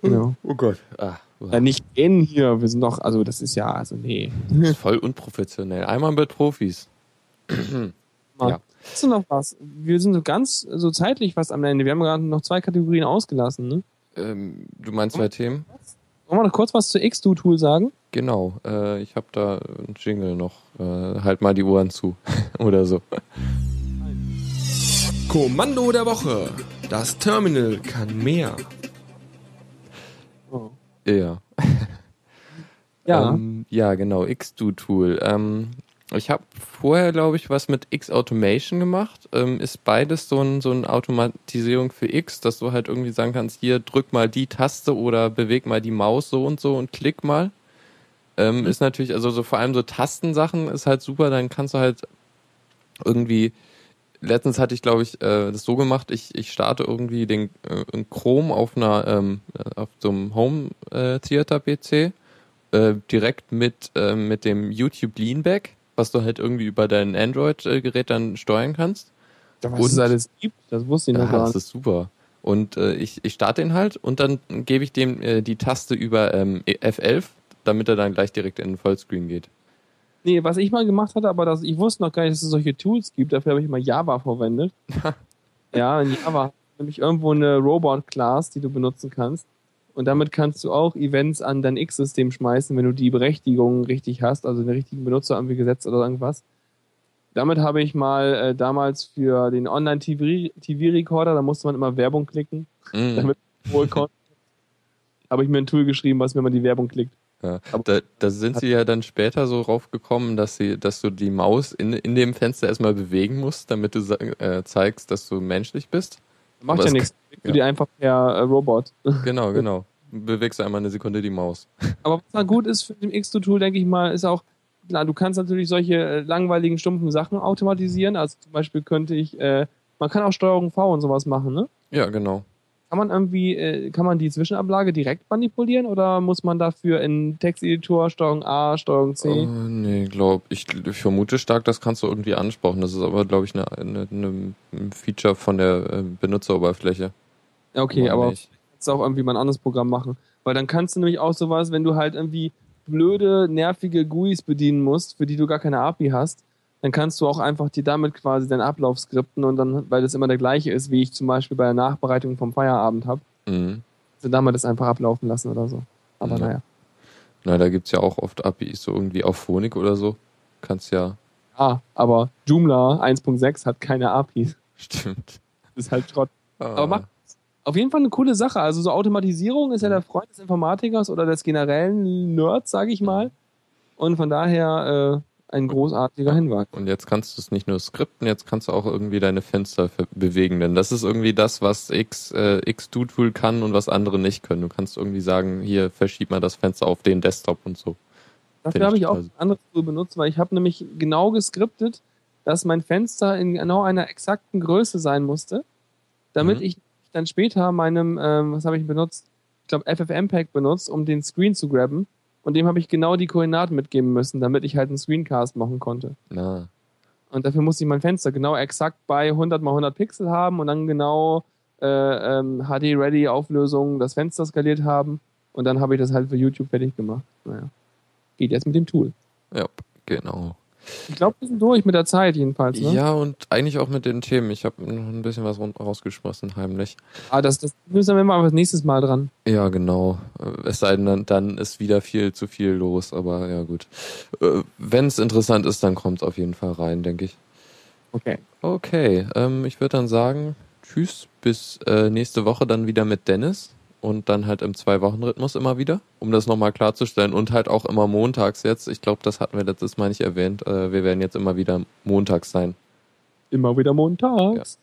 Genau. Oh Gott. Ah, Ja, nicht in hier, wir sind doch, also das ist ja, also nee. das ist voll unprofessionell. Einmal mit Profis. Ja. Hast du noch was? Wir sind so ganz so zeitlich fast am Ende. Wir haben gerade noch zwei Kategorien ausgelassen. Ne? Ähm, du meinst zwei Themen? Wollen wir noch kurz was zu X2-Tool sagen? Genau. Äh, ich habe da einen Jingle noch. Äh, halt mal die Ohren zu. Oder so. Kommando der Woche. Das Terminal kann mehr. Oh. Ja. Ja. Ähm, ja, genau, X-Do-Tool. Ähm, ich habe vorher, glaube ich, was mit X-Automation gemacht. Ähm, ist beides so, ein, so eine Automatisierung für X, dass du halt irgendwie sagen kannst, hier drück mal die Taste oder beweg mal die Maus so und so und klick mal. Ähm, Ist natürlich, also so vor allem so Tastensachen ist halt super, dann kannst du halt irgendwie letztens hatte ich, glaube ich, äh, das so gemacht, ich, ich starte irgendwie den äh, Chrome auf einer ähm, äh, auf so einem Home äh, Theater PC äh, direkt mit äh, mit dem YouTube Leanback, was du halt irgendwie über dein Android äh, Gerät dann steuern kannst. was und- es alles gibt, das wusste ich noch Ja, gar das nicht. ist super. Und ich, ich starte den halt und dann gebe ich dem die Taste über ähm, F11, damit er dann gleich direkt in den Vollscreen geht. Nee, was ich mal gemacht hatte, aber das, ich wusste noch gar nicht, dass es solche Tools gibt. Dafür habe ich mal Java verwendet. ja, in Java nämlich irgendwo eine Robot-Class, die du benutzen kannst. Und damit kannst du auch Events an dein X-System schmeißen, wenn du die Berechtigungen richtig hast, also den richtigen Benutzer irgendwie gesetzt oder irgendwas. Damit habe ich mal äh, damals für den Online-TV-Recorder, da musste man immer Werbung klicken, Mhm. damit wohl konnte, habe ich mir ein Tool geschrieben, was mir immer die Werbung klickt. Ja, da, da sind sie ja dann später so raufgekommen, dass sie, dass du die Maus in, in dem Fenster erstmal bewegen musst, damit du äh, zeigst, dass du menschlich bist. Macht Aber ja nichts. Du ja. die einfach per äh, Robot. Genau, genau. Bewegst du einmal eine Sekunde die Maus. Aber was da gut ist für den X2-Tool, denke ich mal, ist auch, klar, du kannst natürlich solche äh, langweiligen, stumpfen Sachen automatisieren. Also zum Beispiel könnte ich, äh, man kann auch Steuerung V und sowas machen, ne? Ja, genau. Kann man irgendwie, äh, kann man die Zwischenablage direkt manipulieren oder muss man dafür in Texteditor Steuerung A, Steuerung C? Oh, nee, glaub, ich, ich vermute stark, das kannst du irgendwie ansprechen. Das ist aber, glaube ich, eine, eine, eine ein Feature von der äh, Benutzeroberfläche. Okay, aber nicht? kannst du auch irgendwie mal ein anderes Programm machen. Weil dann kannst du nämlich auch sowas, wenn du halt irgendwie blöde, nervige GUIs bedienen musst, für die du gar keine API hast, dann kannst du auch einfach dir damit quasi deinen Ablauf skripten und dann, weil das immer der gleiche ist, wie ich zum Beispiel bei der Nachbereitung vom Feierabend habe, Mhm. so damit das einfach ablaufen lassen oder so. Aber Ja. naja. Na, da gibt's ja auch oft APIs, so irgendwie auf Phonik oder so. Kannst ja, Ah, aber Joomla 1.6 hat keine APIs. stimmt. Das ist halt Schrott. Aber Ah. mach auf jeden Fall eine coole Sache. Also so Automatisierung ist ja der Freund des Informatikers oder des generellen Nerds, sage ich mal. Und von daher äh, ein großartiger Hinweis. Und jetzt kannst du es nicht nur skripten, jetzt kannst du auch irgendwie deine Fenster bewegen. Denn das ist irgendwie das, was X, äh, X-Do-Tool kann und was andere nicht können. Du kannst irgendwie sagen, hier verschieb mal das Fenster auf den Desktop und so. Dafür habe ich auch ein anderes Tool benutzt, weil ich habe nämlich genau geskriptet, dass mein Fenster in genau einer exakten Größe sein musste, damit Mhm. ich dann später meinem, ähm, was habe ich benutzt? Ich glaube FFmpeg benutzt, um den Screen zu grabben. Und dem habe ich genau die Koordinaten mitgeben müssen, damit ich halt einen Screencast machen konnte. Na, Und dafür musste ich mein Fenster genau exakt bei 100 mal 100 Pixel haben und dann genau äh, ähm, HD-Ready-Auflösung das Fenster skaliert haben. Und dann habe ich das halt für YouTube fertig gemacht. Naja. Geht jetzt mit dem Tool. ja, genau. Ich glaube, wir sind durch mit der Zeit jedenfalls. Ne? Ja, und eigentlich auch mit den Themen. Ich habe noch ein bisschen was rausgeschmissen, heimlich. Ah, das, das müssen wir mal das nächstes Mal dran. Ja, genau. Äh, Es sei denn, dann, dann ist wieder viel zu viel los, aber ja gut. Wenn es interessant ist, dann kommt es auf jeden Fall rein, denke ich. Okay. Okay, ähm, ich würde dann sagen, tschüss, bis äh, nächste Woche dann wieder mit Dennis und dann halt im Zwei-Wochen-Rhythmus immer wieder, um das nochmal klarzustellen und halt auch immer montags jetzt. Ich glaube, das hatten wir letztes Mal nicht erwähnt. Äh, wir werden jetzt immer wieder montags sein. Immer wieder montags.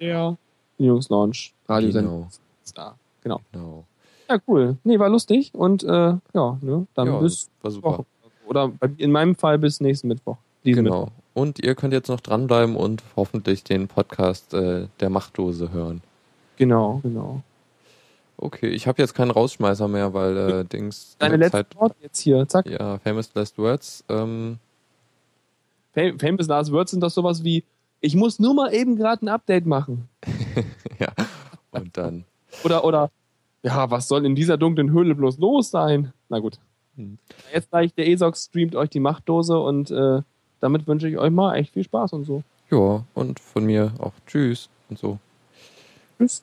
Der Linux Launch Radiosendung Genau. da. Genau. Genau. Ja, cool. Nee, war lustig und äh, ja, ne, dann Ja, bis war super. Woche. Oder in meinem Fall bis nächsten Mittwoch. Diesen Genau. Mittwoch. Und ihr könnt jetzt noch dranbleiben und hoffentlich den Podcast äh, der Machtdose hören. Genau, genau. Okay, ich habe jetzt keinen Rausschmeißer mehr, weil äh, Dings Deine in der letzten Worte jetzt hier. Zack. ja, Famous Last Words. Ähm, Fam- Famous Last Words sind doch sowas wie, ich muss nur mal eben gerade ein Update machen. ja, und dann. Oder, oder, ja, was soll in dieser dunklen Höhle bloß los sein? Na gut. Hm. Jetzt gleich, der ESOX streamt euch die Machtdose und äh, damit wünsche ich euch mal echt viel Spaß und so. Ja, und von mir auch Tschüss und so. Tschüss.